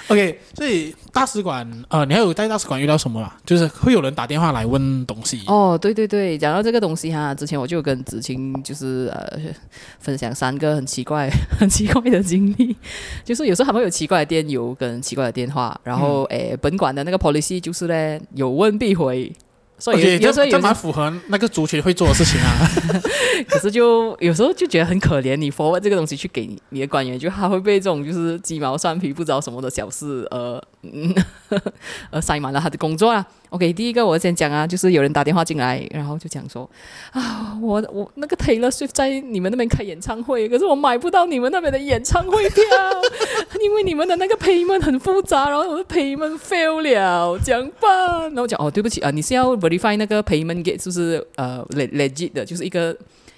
OK，所以大使馆，呃，你还有在大使馆遇到什么啦？就是会有人打电话来问东西。哦，对对对，讲到这个东西哈，之前我就跟子清就是呃分享三个很奇怪、很奇怪的经历，就是有时候还会有奇怪的电邮跟奇怪的电话，然后诶、嗯，本馆的那个 policy 就是呢，有问必回。所以有时候也蛮符合那个族群会做的事情啊。可是就有时候就觉得很可怜，你 forward 这个东西去给你的官员，就他会被这种就是鸡毛蒜皮不知道什么的小事呃嗯 呃塞满了他的工作啊。OK，第一个我先讲啊，就是有人打电话进来，然后就讲说啊，我我那个 Taylor Swift 在你们那边开演唱会，可是我买不到你们那边的演唱会票，因为你们的那个 payment 很复杂，然后我的 payment fail 了，怎么办？然后讲哦，对不起啊，你是要 verify 那个 payment gate 是不是呃 legit 的，就是一个。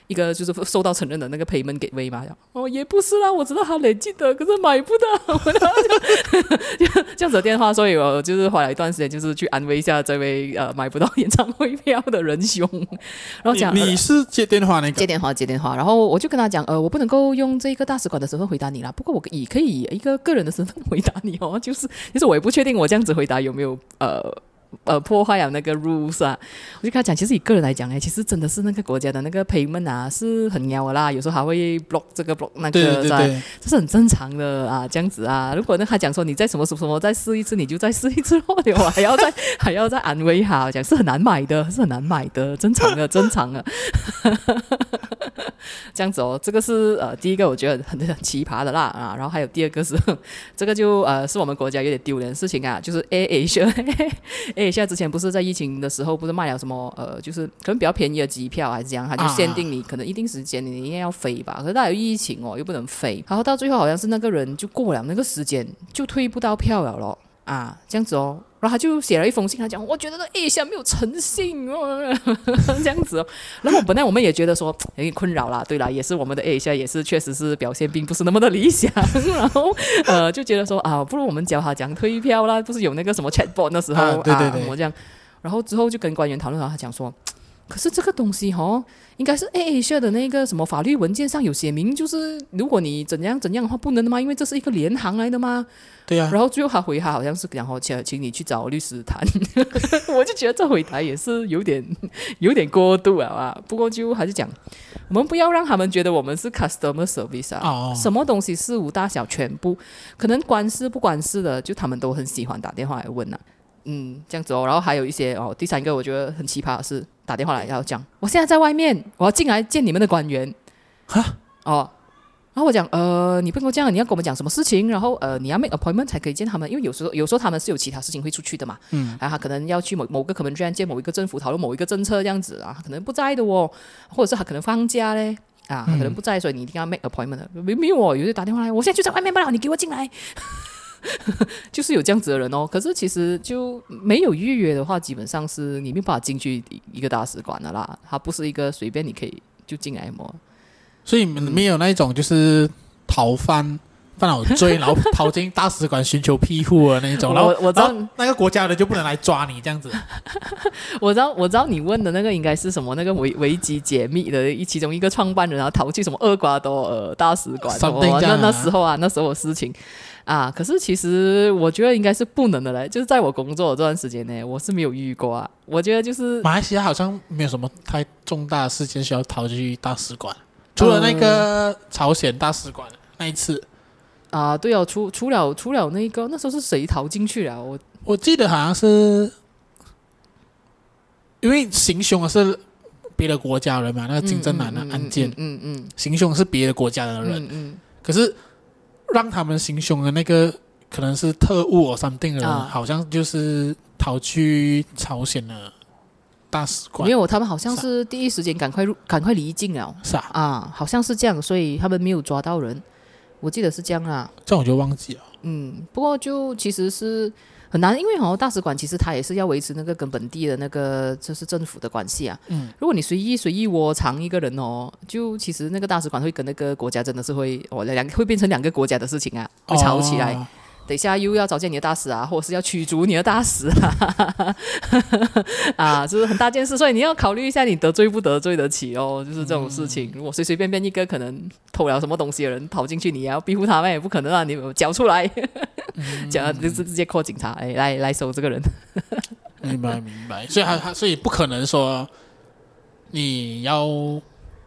一个就是受到承认的那个 payment gateway 嘛，哦，也不是啦，我知道他累积的，可是买不到，就这样子的电话，所以我就是花了一段时间，就是去安慰一下这位呃买不到演唱会票的仁兄，然后讲你，你是接电话那个？接电话接电话，然后我就跟他讲，呃，我不能够用这个大使馆的身份回答你啦，不过我以可以以一个个人的身份回答你哦，就是就是我也不确定我这样子回答有没有呃。呃破坏了那个 rules 啊。我就跟他讲，其实以个人来讲，哎，其实真的是那个国家的那个 payment 啊是很妖的啦，有时候还会 block 这个 block 那个，对对对对，这是很正常的啊，这样子啊。如果那他讲说你再什么什么什么再试一次，你就再试一次，或者我还要再 还要再安慰他，讲是很难买的，是很难买的，正常的，正常的。这样子哦，这个是呃第一个我觉得很很奇葩的啦啊，然后还有第二个是这个就呃是我们国家有点丢人的事情啊，就是诶，现在之前不是在疫情的时候不是卖了什么呃就是可能比较便宜的机票还是这样，他就限定你可能一定时间你应该要飞吧，可是大有疫情哦又不能飞，然后到最后好像是那个人就过了那个时间就退不到票了咯。啊，这样子哦。然后他就写了一封信，他讲我觉得那 AirAsia 没有诚信哦，这样子哦。然后本来我们也觉得说有点困扰啦，对啦，也是我们的 AirAsia 也是确实是表现并不是那么的理想。然后呃就觉得说啊，不如我们教他讲退票啦，不是有那个什么 chatbot 那时候啊，对对对，我这样。然后之后就跟官员讨论，然后他讲说。可是这个东西哦，应该是 AirAsia 的那个什么法律文件上有写明，就是如果你怎样怎样的话不能的吗？因为这是一个联行来的吗？对呀、啊。然后最后他回他好像是然后请请你去找律师谈，我就觉得这回答也是有点有点过度了啊。不过就还是讲，我们不要让他们觉得我们是 customer service 啊。哦。什么东西事无大小全部可能关事不关事的，就他们都很喜欢打电话来问啊。嗯，这样子哦。然后还有一些哦，第三个我觉得很奇葩的是。打电话来要讲，我现在在外面，我要进来见你们的官员。哈哦，然后我讲，呃，你不跟我讲，你要跟我们讲什么事情？然后呃，你要 make appointment 才可以见他们，因为有时候有时候他们是有其他事情会出去的嘛。嗯，然后他可能要去某某个可能居然见某一个政府讨论某一个政策这样子啊，可能不在的哦，或者是他可能放假嘞啊，他可能不在，所以你一定要 make appointment。没没有哦，有些打电话来，我现在就在外面不了，你给我进来。就是有这样子的人哦，可是其实就没有预约的话，基本上是你没办法进去一个大使馆的啦。它不是一个随便你可以就进来么？所以没有那种就是逃犯犯了罪，然后逃进大使馆寻求庇护的那种。然后我知道那个国家的就不能来抓你这样子。我知道我知道你问的那个应该是什么？那个维维基解密的一其中一个创办人，然后逃去什么厄瓜多尔大使馆？哦，那那时候啊，那时候的事情。啊，可是其实我觉得应该是不能的嘞，就是在我工作的这段时间内，我是没有遇过啊。我觉得就是马来西亚好像没有什么太重大的事件需要逃去大使馆，除了那个朝鲜大使馆那一次。啊，对哦，除除了除了那个，那时候是谁逃进去了？我我记得好像是因为行凶的是别的国家人嘛，那个金正男的案件，嗯嗯，嗯，嗯，嗯，行凶是别的国家的人，嗯，嗯，可是。让他们行凶的那个可能是特务或 something 的人，啊、好像就是逃去朝鲜的大使馆。没有，他们好像是第一时间赶快入，赶快离境了。是啊，啊，好像是这样，所以他们没有抓到人。我记得是这样啊。这样我就忘记了。嗯，不过就其实是。很难，因为好像大使馆其实它也是要维持那个跟本地的那个就是政府的关系啊。嗯，如果你随意随意窝藏一个人哦，就其实那个大使馆会跟那个国家真的是会哦两会变成两个国家的事情啊，会吵起来。哦等一下又要找见你的大使啊，或者是要驱逐你的大使啊，啊，就是很大件事，所以你要考虑一下你得罪不得罪得起哦，就是这种事情。如果随随便便一个可能偷了什么东西的人跑进去，你要庇护他们也不可能啊，你交出来，讲就是直接 call 警察，哎，来来收这个人。明白明白，所以他他所以不可能说你要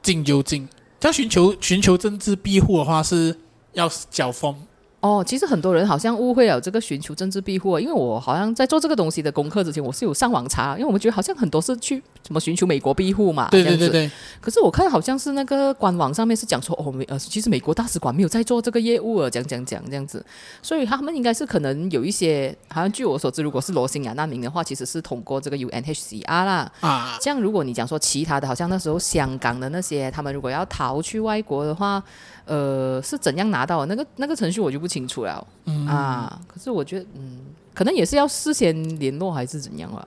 进就进，要寻求寻求政治庇护的话是要缴封。哦，其实很多人好像误会了这个寻求政治庇护，因为我好像在做这个东西的功课之前，我是有上网查，因为我们觉得好像很多是去什么寻求美国庇护嘛，对对对对。可是我看好像是那个官网上面是讲说，哦，美呃，其实美国大使馆没有在做这个业务啊，讲讲讲这样子，所以他们应该是可能有一些，好像据我所知，如果是罗兴亚难民的话，其实是通过这个 UNHCR 啦。啊。这样如果你讲说其他的，好像那时候香港的那些，他们如果要逃去外国的话。呃，是怎样拿到的那个那个程序我就不清楚了，嗯、啊。可是我觉得，嗯，可能也是要事先联络还是怎样吧。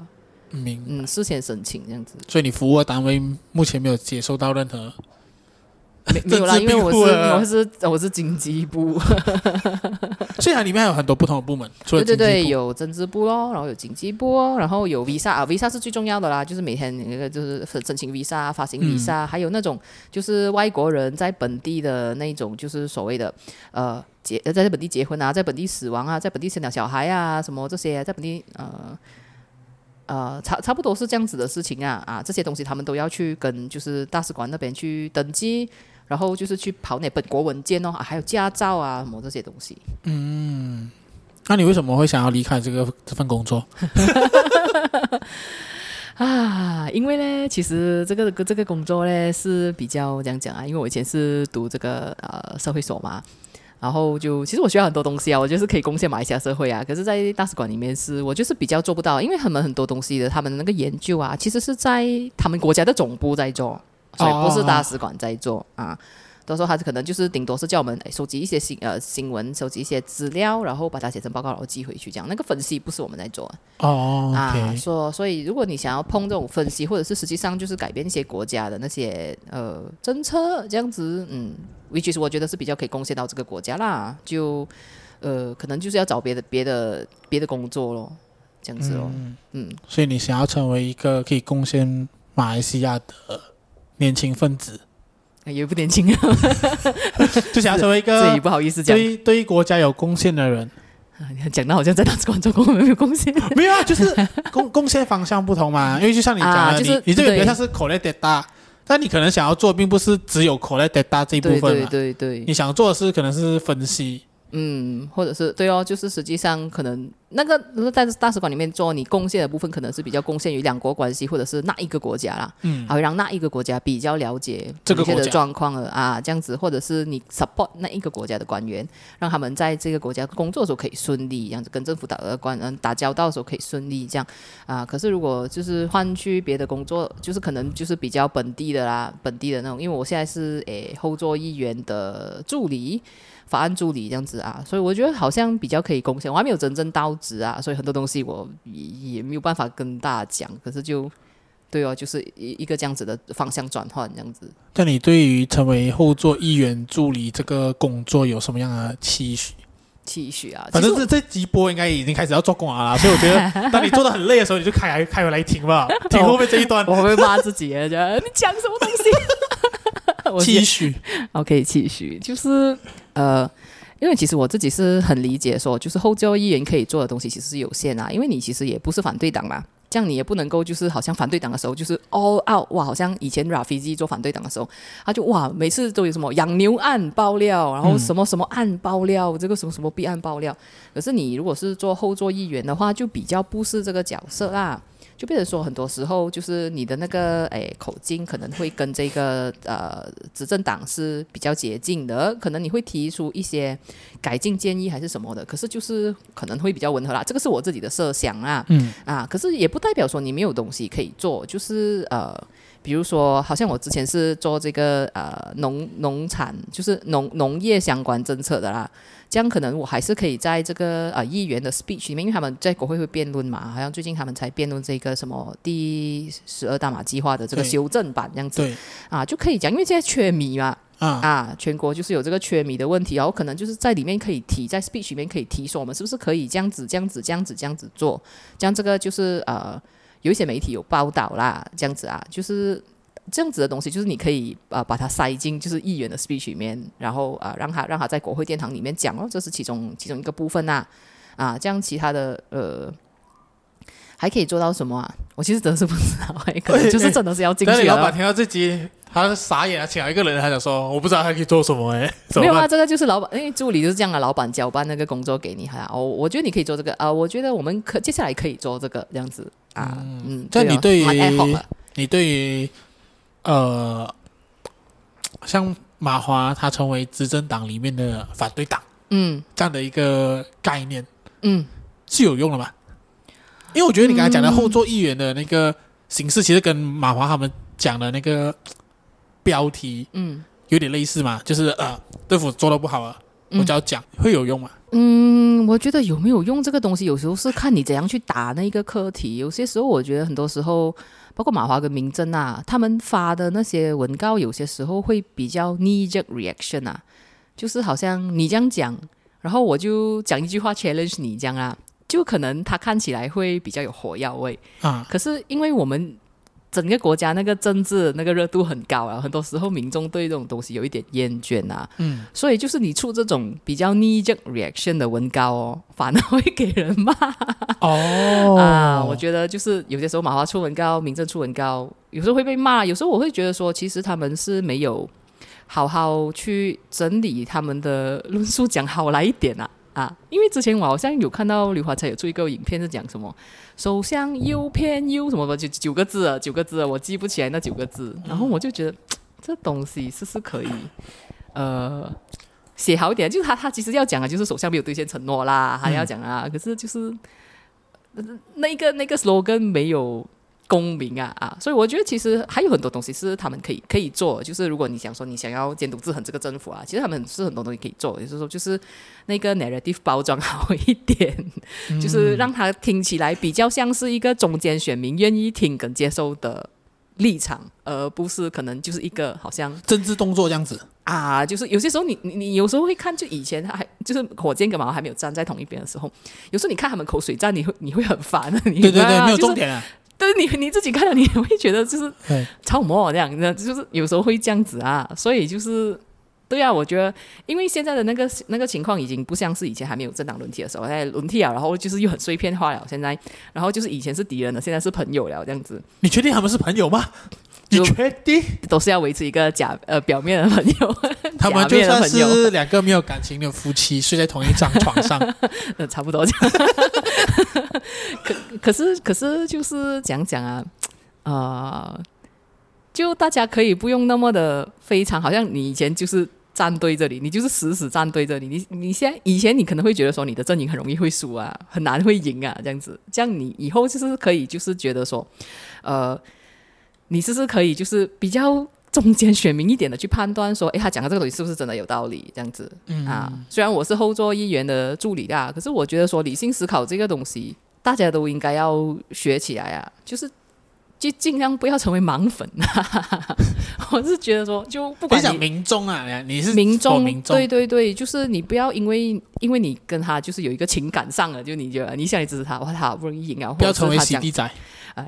明，嗯，事先申请这样子。所以你服务的单位目前没有接收到任何。没，没有啦，因为我是我是我是经济部，虽然里面还有很多不同的部门。对对对，有政治部哦，然后有经济部哦，然后有 visa 啊，visa 是最重要的啦，就是每天那个就是申请 visa、发行 visa，、嗯、还有那种就是外国人在本地的那种，就是所谓的呃结在本地结婚啊，在本地死亡啊，在本地生了小孩啊，什么这些，在本地呃。呃，差差不多是这样子的事情啊啊，这些东西他们都要去跟就是大使馆那边去登记，然后就是去跑那本国文件哦，啊、还有驾照啊什么这些东西。嗯，那你为什么会想要离开这个这份工作？啊，因为呢，其实这个这个工作呢是比较这样讲啊，因为我以前是读这个呃社会所嘛。然后就其实我学了很多东西啊，我就是可以贡献马来西亚社会啊。可是，在大使馆里面是我就是比较做不到，因为他们很多东西的，他们的那个研究啊，其实是在他们国家的总部在做，所以不是大使馆在做啊。哦到时候他可能就是顶多是叫我们收集一些新呃新闻，收集一些资料，然后把它写成报告，然后寄回去。这样那个分析不是我们在做哦。啊，说所以如果你想要碰这种分析，或者是实际上就是改变一些国家的那些呃政策这样子，嗯，which is 我觉得是比较可以贡献到这个国家啦。就呃可能就是要找别的别的别的工作咯，这样子咯。嗯，嗯，所以你想要成为一个可以贡献马来西亚的年轻分子。也不年轻啊，就想要成为一个自己不好意思讲对对国家有贡献的人。讲的好像在大使馆做工没有贡献，没有啊，就是 贡贡献方向不同嘛。因为就像你讲的，啊就是、你你这个比较像是 collect data，但你可能想要做，并不是只有 collect data 这一部分嘛。对对对，对，你想做的是可能是分析。嗯，或者是对哦，就是实际上可能那个在大使馆里面做你贡献的部分，可能是比较贡献于两国关系，或者是那一个国家啦，嗯，还会让那一个国家比较了解这个国家的状况了啊，这样子，或者是你 support 那一个国家的官员，让他们在这个国家工作的时候可以顺利，这样子跟政府打呃关嗯打交道的时候可以顺利，这样啊。可是如果就是换去别的工作，就是可能就是比较本地的啦，本地的那种，因为我现在是诶后座议员的助理。法案助理这样子啊，所以我觉得好像比较可以贡献。我还没有真正到职啊，所以很多东西我也也没有办法跟大家讲。可是就对哦，就是一一个这样子的方向转换这样子。那你对于成为后座议员助理这个工作有什么样的期许？期许啊，反正这这集播应该已经开始要做工啊，所以我觉得 当你做的很累的时候，你就开来开回来听吧，听后面这一段。我会骂自己的，你讲什么东西？期许，OK，期许就是。呃，因为其实我自己是很理解说，就是后座议员可以做的东西其实是有限啊。因为你其实也不是反对党嘛，这样你也不能够就是好像反对党的时候就是 all out 哇，好像以前 Rafizi 做反对党的时候，他就哇每次都有什么养牛案爆料，然后什么什么案爆料，这个什么什么弊案爆料。可是你如果是做后座议员的话，就比较不是这个角色啦。就变成说，很多时候就是你的那个诶口径可能会跟这个呃执政党是比较接近的，可能你会提出一些改进建议还是什么的，可是就是可能会比较温和啦。这个是我自己的设想啊，嗯啊，可是也不代表说你没有东西可以做，就是呃。比如说，好像我之前是做这个呃农农产，就是农农业相关政策的啦。这样可能我还是可以在这个呃议员的 speech 里面，因为他们在国会会辩论嘛，好像最近他们才辩论这个什么第十二大马计划的这个修正版这样子，啊，就可以讲，因为现在缺米嘛，啊啊，全国就是有这个缺米的问题，然后可能就是在里面可以提，在 speech 里面可以提说，我们是不是可以这样子、这样子、这样子、这样子做，这样这个就是呃。有一些媒体有报道啦，这样子啊，就是这样子的东西，就是你可以啊、呃、把它塞进就是议员的 speech 里面，然后啊、呃、让他让他在国会殿堂里面讲哦，这是其中其中一个部分呐啊，这样其他的呃还可以做到什么啊？我其实真的是不知道，还可能就是真的是要进去。老板听到这集，他傻眼啊，请了一个人，他想说我不知道还可以做什么哎，没有啊，这个就是老板，因为助理就是这样的，老板交办那个工作给你，哈，哦，我觉得你可以做这个啊，我觉得我们可接下来可以做这个这样子。啊，嗯，那你对于你对于呃，像马华他成为执政党里面的反对党，嗯，这样的一个概念，嗯，是有用的吗？因为我觉得你刚才讲的后座议员的那个形式，其实跟马华他们讲的那个标题，嗯，有点类似嘛，就是呃，政府做的不好啊，我只要讲，会有用吗？嗯，我觉得有没有用这个东西，有时候是看你怎样去打那个课题。有些时候，我觉得很多时候，包括马华跟明珍啊，他们发的那些文告，有些时候会比较 knee jerk reaction 啊，就是好像你这样讲，然后我就讲一句话 challenge 你这样啊，就可能他看起来会比较有火药味啊。可是因为我们整个国家那个政治那个热度很高啊，很多时候民众对这种东西有一点厌倦啊，嗯，所以就是你出这种比较 knee jerk reaction 的文稿哦，反而会给人骂。哦。啊，我觉得就是有些时候马华出文稿，民政出文稿，有时候会被骂，有时候我会觉得说，其实他们是没有好好去整理他们的论述，讲好来一点啊。啊，因为之前我好像有看到刘华才有出一个影片，是讲什么首相优偏优什么的，就九个字啊，九个字啊，我记不起来那九个字。然后我就觉得这东西是不是可以呃写好一点？就是他他其实要讲的，就是首相没有兑现承诺啦，还要讲啊，嗯、可是就是那个那个 slogan 没有。公民啊啊，所以我觉得其实还有很多东西是他们可以可以做，就是如果你想说你想要监督制衡这个政府啊，其实他们是很多东西可以做，也就是说就是那个 narrative 包装好一点，嗯、就是让他听起来比较像是一个中间选民愿意听跟接受的立场，而不是可能就是一个好像政治动作这样子啊，就是有些时候你你你有时候会看，就以前还就是火箭跟毛还没有站在同一边的时候，有时候你看他们口水战，你会你会很烦，你对对对，没有重点啊。但是你 你自己看了，你也会觉得就是超模这样，那就是有时候会这样子啊。所以就是对啊，我觉得因为现在的那个那个情况已经不像是以前还没有政党轮替的时候，在轮替啊，然后就是又很碎片化了。现在，然后就是以前是敌人了，现在是朋友了，这样子。你确定他们是朋友吗？你确定都是要维持一个假呃表面的朋友？他们就算是两个没有感情的夫妻，睡在同一张床上，呃，差不多这样。可可是可是就是讲讲啊，呃，就大家可以不用那么的非常，好像你以前就是站队这里，你就是死死站队这里。你你现在以前你可能会觉得说你的阵营很容易会输啊，很难会赢啊，这样子。这样你以后就是可以就是觉得说，呃。你是不是可以就是比较中间选民一点的去判断说，哎，他讲的这个东西是不是真的有道理？这样子，嗯啊，虽然我是后座议员的助理啊，可是我觉得说理性思考这个东西，大家都应该要学起来啊，就是就尽量不要成为盲粉。我是觉得说，就不管你民众啊，你是民众，民众，对对对，就是你不要因为因为你跟他就是有一个情感上的，就你觉得你想你支持他，哇，他好不容易赢啊，不要成为洗地仔。哎，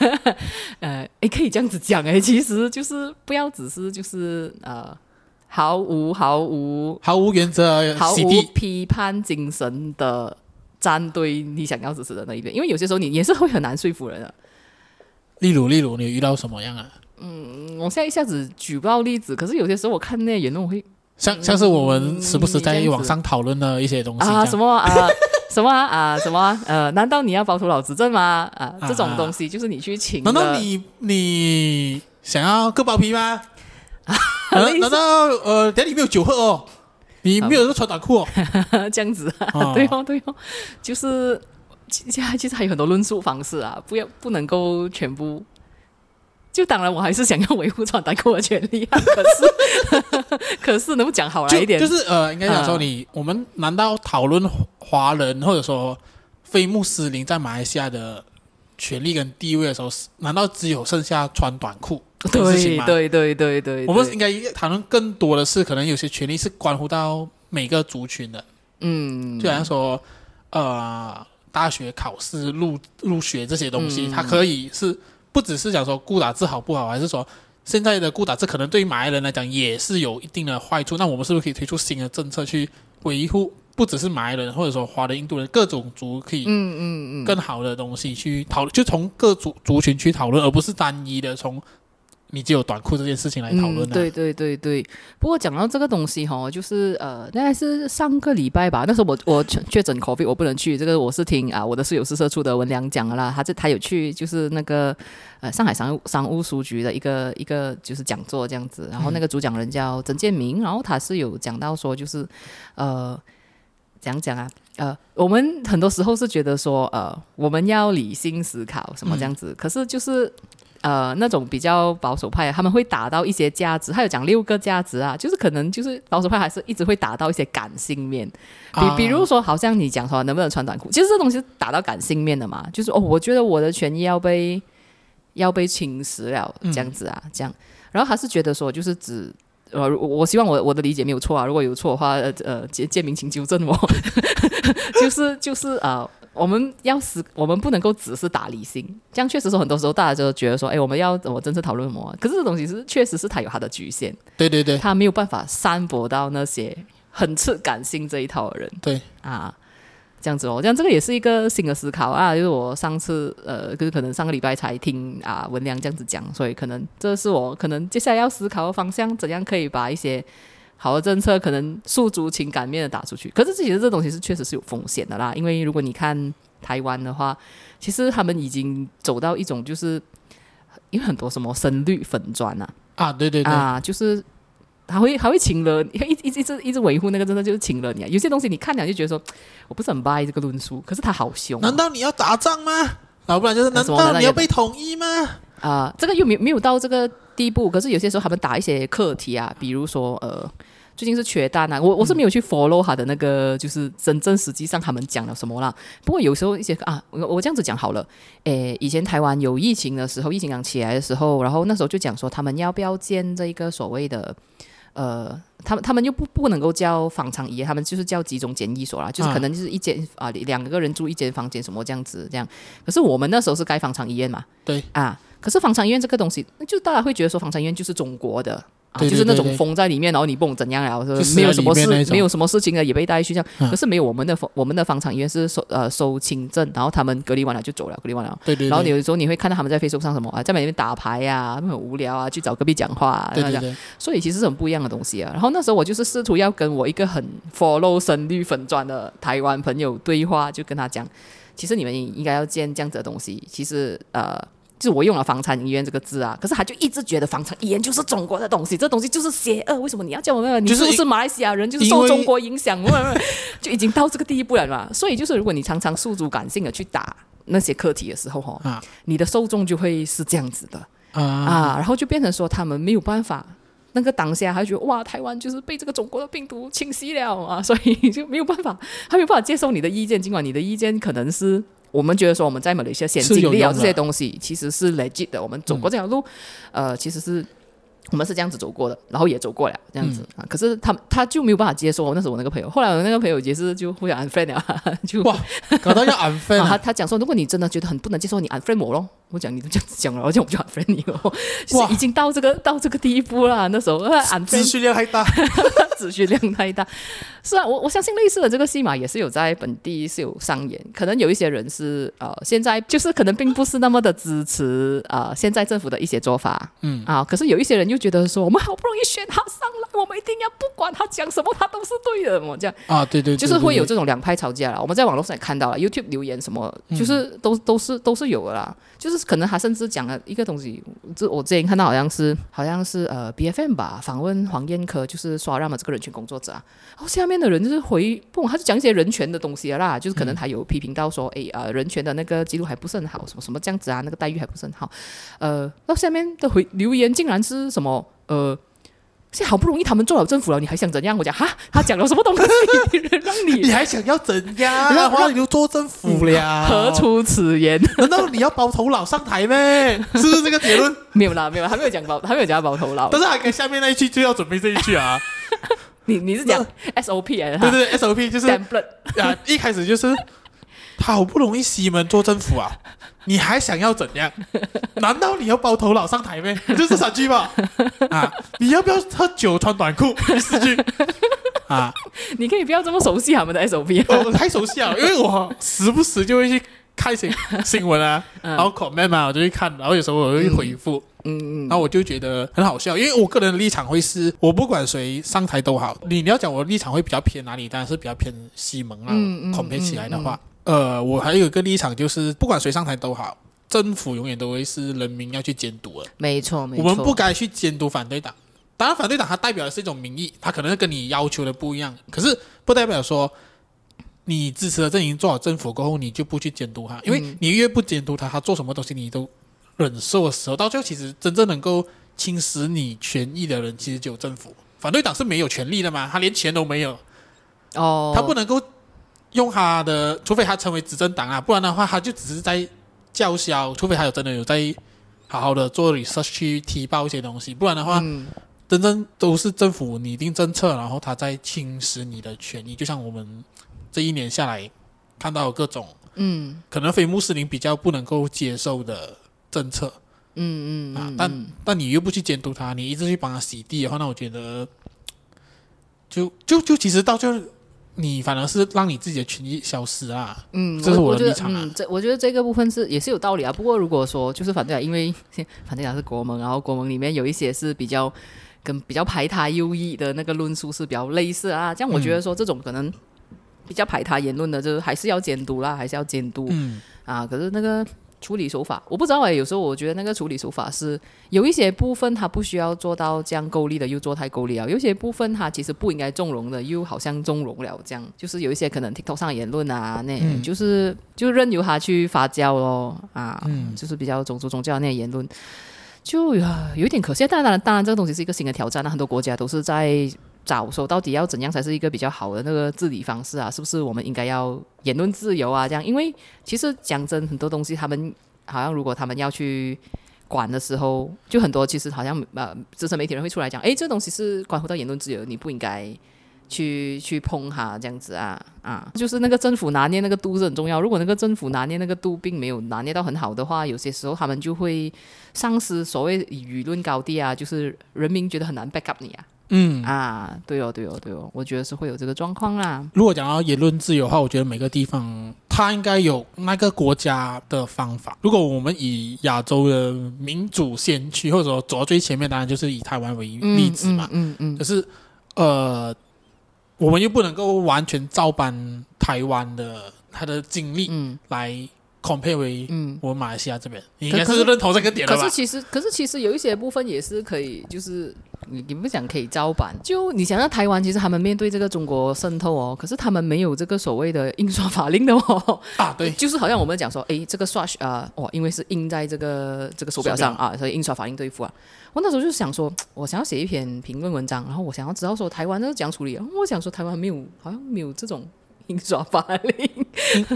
呃，哎，可以这样子讲哎，其实就是不要只是就是呃，毫无毫无毫无原则、毫无批判精神的站队你想要支持的那一边，因为有些时候你也是会很难说服人的。例如，例如，你遇到什么样啊？嗯，我现在一下子举不到例子，可是有些时候我看那些言论，我会像像是我们时不时在网上讨论的一些东西啊，什么啊？什么啊，啊？什么？呃，难道你要保住老执政吗？啊，这种东西就是你去请。难道你你想要割包皮吗？啊？难道呃，店里没有酒喝哦？你没有穿短裤哦？这样子啊？对哦，对哦，就是其实其实还有很多论述方式啊，不要不能够全部。就当然，我还是想要维护穿短裤的权利啊。可是，可是能不讲好来一点？就，就是呃，应该讲说你，呃、我们难道讨论华人或者说非穆斯林在马来西亚的权利跟地位的时候，难道只有剩下穿短裤的事情吗？对对对对对，我们应该讨论更多的是，可能有些权利是关乎到每个族群的。嗯，就好像说呃，大学考试入入学这些东西，嗯、它可以是。不只是讲说固打字好不好，还是说现在的固打字可能对于马来人来讲也是有一定的坏处。那我们是不是可以推出新的政策去维护，不只是马来人，或者说华人、印度人各种族可以嗯嗯嗯更好的东西去讨论，就从各族族群去讨论，而不是单一的从。你就有短裤这件事情来讨论呢？对对对对。不过讲到这个东西哈，就是呃，大概是上个礼拜吧。那时候我我确诊 COVID，我不能去。这个我是听啊，我的室友是社畜的文良讲的啦。他这他有去，就是那个呃上海商务商务书 局的一个一个就是讲座这样子。然后那个主讲人叫曾建明，然后他是有讲到说，就是呃讲讲啊，呃，我们很多时候是觉得说呃我们要理性思考什么这样子，嗯、可是就是。呃，那种比较保守派，他们会打到一些价值，他有讲六个价值啊，就是可能就是保守派还是一直会打到一些感性面，比比如说，好像你讲说能不能穿短裤，其实这东西是打到感性面的嘛，就是哦，我觉得我的权益要被要被侵蚀了，这样子啊，嗯、这样，然后还是觉得说，就是指 呃，我希望我我的理解没有错啊，如果有错的话，呃呃，建建明请纠正我，就是就是呃。我们要思，我们不能够只是打理性，这样确实是很多时候大家就觉得说，哎，我们要怎么正讨论什么？可是这东西是确实是它有它的局限，对对对，它没有办法散播到那些很吃感性这一套的人，对啊。这样子哦，这样这个也是一个新的思考啊。就是我上次呃，就是可能上个礼拜才听啊文良这样子讲，所以可能这是我可能接下来要思考的方向，怎样可以把一些好的政策可能诉诸情感面的打出去。可是其实这东西是确实是有风险的啦，因为如果你看台湾的话，其实他们已经走到一种就是因为很多什么深绿粉砖啊啊，对对对啊，就是。他会还会请人，一一直一直一直维护那个，真的就是请了你啊！有些东西你看了就觉得说，我不是很 buy 这个论述，可是他好凶、啊。难道你要打仗吗？要不然就是难道你要被统一吗？啊、呃，这个又没没有到这个地步。可是有些时候他们打一些课题啊，比如说呃，最近是缺蛋啊，我我是没有去 follow 他的那个，就是真正实际上他们讲了什么啦。不过有时候一些啊，我我这样子讲好了，诶，以前台湾有疫情的时候，疫情刚起来的时候，然后那时候就讲说他们要不要建这一个所谓的。呃，他们他们又不不能够叫方舱医院，他们就是叫集中检疫所啦，就是可能就是一间啊两个人住一间房间什么这样子这样。可是我们那时候是盖方舱医院嘛，对啊，可是方舱医院这个东西，就大家会觉得说方舱医院就是中国的。啊、就是那种封在里面，然后你不懂怎样啊，说没有什么事，没有什么事情的也被带去这样。嗯、可是没有我们的我们的房产医院是收呃收轻症，然后他们隔离完了就走了，隔离完了。对对对。然后有的时候你会看到他们在 Facebook 上什么啊，在那边打牌呀、啊，很无聊啊，去找隔壁讲话啊，对对对。所以其实是很不一样的东西啊。然后那时候我就是试图要跟我一个很 follow 深绿粉砖的台湾朋友对话，就跟他讲，其实你们应该要建这样子的东西。其实呃。就是我用了“房产医院”这个字啊，可是他就一直觉得“房产医院”就是中国的东西，这东西就是邪恶。为什么你要叫我们？你是不是马来西亚人？就是受中国影响，就已经到这个地步了嘛。所以就是，如果你常常诉诸感性的去打那些课题的时候，哈、啊，你的受众就会是这样子的啊，啊，然后就变成说他们没有办法，那个当下还觉得哇，台湾就是被这个中国的病毒侵袭了啊，所以就没有办法，他没有办法接受你的意见，尽管你的意见可能是。我们觉得说我们在马来西亚先经历了这些东西，其实是 legit 的。我们走过这条路，嗯、呃，其实是我们是这样子走过的，然后也走过了这样子啊。嗯、可是他他就没有办法接受。那时候我那个朋友，后来我那个朋友也是就互相 unfriend 了，就哇，搞到要 unfriend、啊。他 他讲说，如果你真的觉得很不能接受，你 unfriend 我咯。我讲你都这样子讲了，而且我就 unfriend 你了，哇，已经到这个到这个地步了。那时候 unfriend 资讯量太大，资讯量太大。是啊，我我相信类似的这个戏码也是有在本地是有上演。可能有一些人是呃，现在就是可能并不是那么的支持呃现在政府的一些做法，嗯啊，可是有一些人又觉得说，我们好不容易选他上来，我们一定要不管他讲什么，他都是对的，我这样啊，对对，对，就是会有这种两派吵架了。我们在网络上也看到了 YouTube 留言什么，就是都都是都是有的啦，就是。可能他甚至讲了一个东西，这我之前看到好像是好像是呃 BFM 吧，访问黄彦科，就是刷让嘛这个人权工作者啊，然后下面的人就是回不，他就讲一些人权的东西啦，就是可能他有批评到说，哎呃人权的那个记录还不是很好，什么什么这样子啊，那个待遇还不是很好，呃，那下面的回留言竟然是什么呃。现在好不容易他们做了政府了，你还想怎样？我讲哈，他讲了什么东西让你？你还想要怎样？然后你就做政府了？何出此言？难道你要包头脑上台咩？是不是这个结论？没有啦，没有，还没有讲包，还没有讲包头脑。但是还跟下面那一句就要准备这一句啊。你你是讲 SOP 啊？对对，SOP 就是啊，一开始就是。他好不容易西门做政府啊，你还想要怎样？难道你要包头脑上台咩？就是三句吧。啊，你要不要喝酒穿短裤？第四句啊，你可以不要这么熟悉他们的 SOP，啊哦、我太熟悉了，因为我时不时就会去看新新闻啊，然后 comment 嘛，我就会看，然后有时候我会回复，嗯嗯，然后我就觉得很好笑，因为我个人的立场会是，我不管谁上台都好，你你要讲我的立场会比较偏哪里，当然是比较偏西蒙啊，compare 起来的话。呃，我还有一个立场，就是不管谁上台都好，政府永远都会是人民要去监督的。没错，没错。我们不该去监督反对党。当然，反对党它代表的是一种民意，它可能跟你要求的不一样。可是，不代表说你支持的阵营做好政府过后，你就不去监督他。因为你越不监督他，他做什么东西你都忍受的时候，到最后其实真正能够侵蚀你权益的人，其实只有政府。反对党是没有权利的嘛，他连钱都没有。哦。他不能够。用他的，除非他成为执政党啊，不然的话，他就只是在叫嚣。除非他有真的有在好好的做 research 去提报一些东西，不然的话，嗯、真正都是政府拟定政策，然后他在侵蚀你的权益。就像我们这一年下来看到各种嗯，可能非穆斯林比较不能够接受的政策，嗯嗯啊，但但你又不去监督他，你一直去帮他洗地的话，那我觉得就就就其实到最后。你反而是让你自己的权益消失啊！嗯，这是我的立场啊。嗯，这我觉得这个部分是也是有道理啊。不过如果说就是反对啊，因为反对党是国盟，然后国盟里面有一些是比较跟比较排他优异的那个论述是比较类似啊。这样我觉得说这种可能比较排他言论的，就是还是要监督啦，还是要监督。嗯啊，可是那个。处理手法我不知道哎，有时候我觉得那个处理手法是有一些部分它不需要做到这样够力的，又做太够力了；有些部分它其实不应该纵容的，又好像纵容了。这样就是有一些可能 TikTok 上言论啊，那、嗯、就是就任由它去发酵咯啊，嗯、就是比较种族宗教那些言论，就有有点可惜。当然，当然这个东西是一个新的挑战，那很多国家都是在。找说到底要怎样才是一个比较好的那个治理方式啊？是不是我们应该要言论自由啊？这样，因为其实讲真，很多东西他们好像如果他们要去管的时候，就很多其实好像呃资深媒体人会出来讲，诶，这东西是关乎到言论自由，你不应该去去碰它这样子啊啊！就是那个政府拿捏那个度是很重要。如果那个政府拿捏那个度并没有拿捏到很好的话，有些时候他们就会丧失所谓舆论高地啊，就是人民觉得很难 back up 你啊。嗯啊，对哦，对哦，对哦，我觉得是会有这个状况啦。如果讲到言论自由的话，我觉得每个地方它应该有那个国家的方法。如果我们以亚洲的民主先驱，或者说走到最前面，当然就是以台湾为例子嘛。嗯嗯，嗯，嗯。可是呃，我们又不能够完全照搬台湾的他的经历，嗯，来 compare 为嗯我们马来西亚这边，你应该是认同这个点了吧？可是其实，可是其实有一些部分也是可以，就是。你你不讲可以照办？就你想想台湾，其实他们面对这个中国渗透哦，可是他们没有这个所谓的印刷法令的哦。啊，对，就是好像我们讲说，诶，这个刷啊，哦，因为是印在这个这个手表上啊，所以印刷法令对付啊。我那时候就想说，我想要写一篇评论文章，然后我想要知道说台湾是怎样处理。我想说台湾没有，好像没有这种。印刷法令，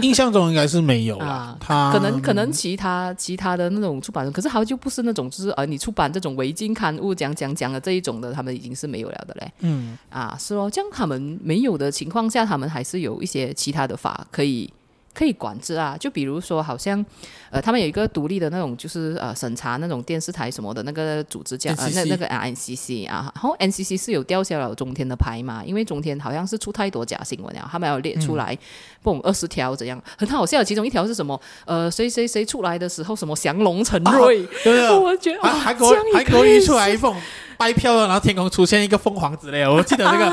印象中应该是没有啊。他可能可能其他其他的那种出版，可是他就不是那种，就是呃，你出版这种违禁刊物讲讲讲的这一种的，他们已经是没有了的嘞。嗯，啊，是哦，这样他们没有的情况下，他们还是有一些其他的法可以。可以管制啊，就比如说，好像，呃，他们有一个独立的那种，就是呃，审查那种电视台什么的那个组织叫呃，那那个 NCC 啊，然后 NCC 是有吊销了中天的牌嘛，因为中天好像是出太多假新闻了，他们要列出来，不二十条怎样，很好笑，其中一条是什么？呃，谁谁谁出来的时候什么降龙成 瑞，对对、哦、我觉得还还还可以出来一封。掰票了，然后天空出现一个凤凰之类的，我记得这个，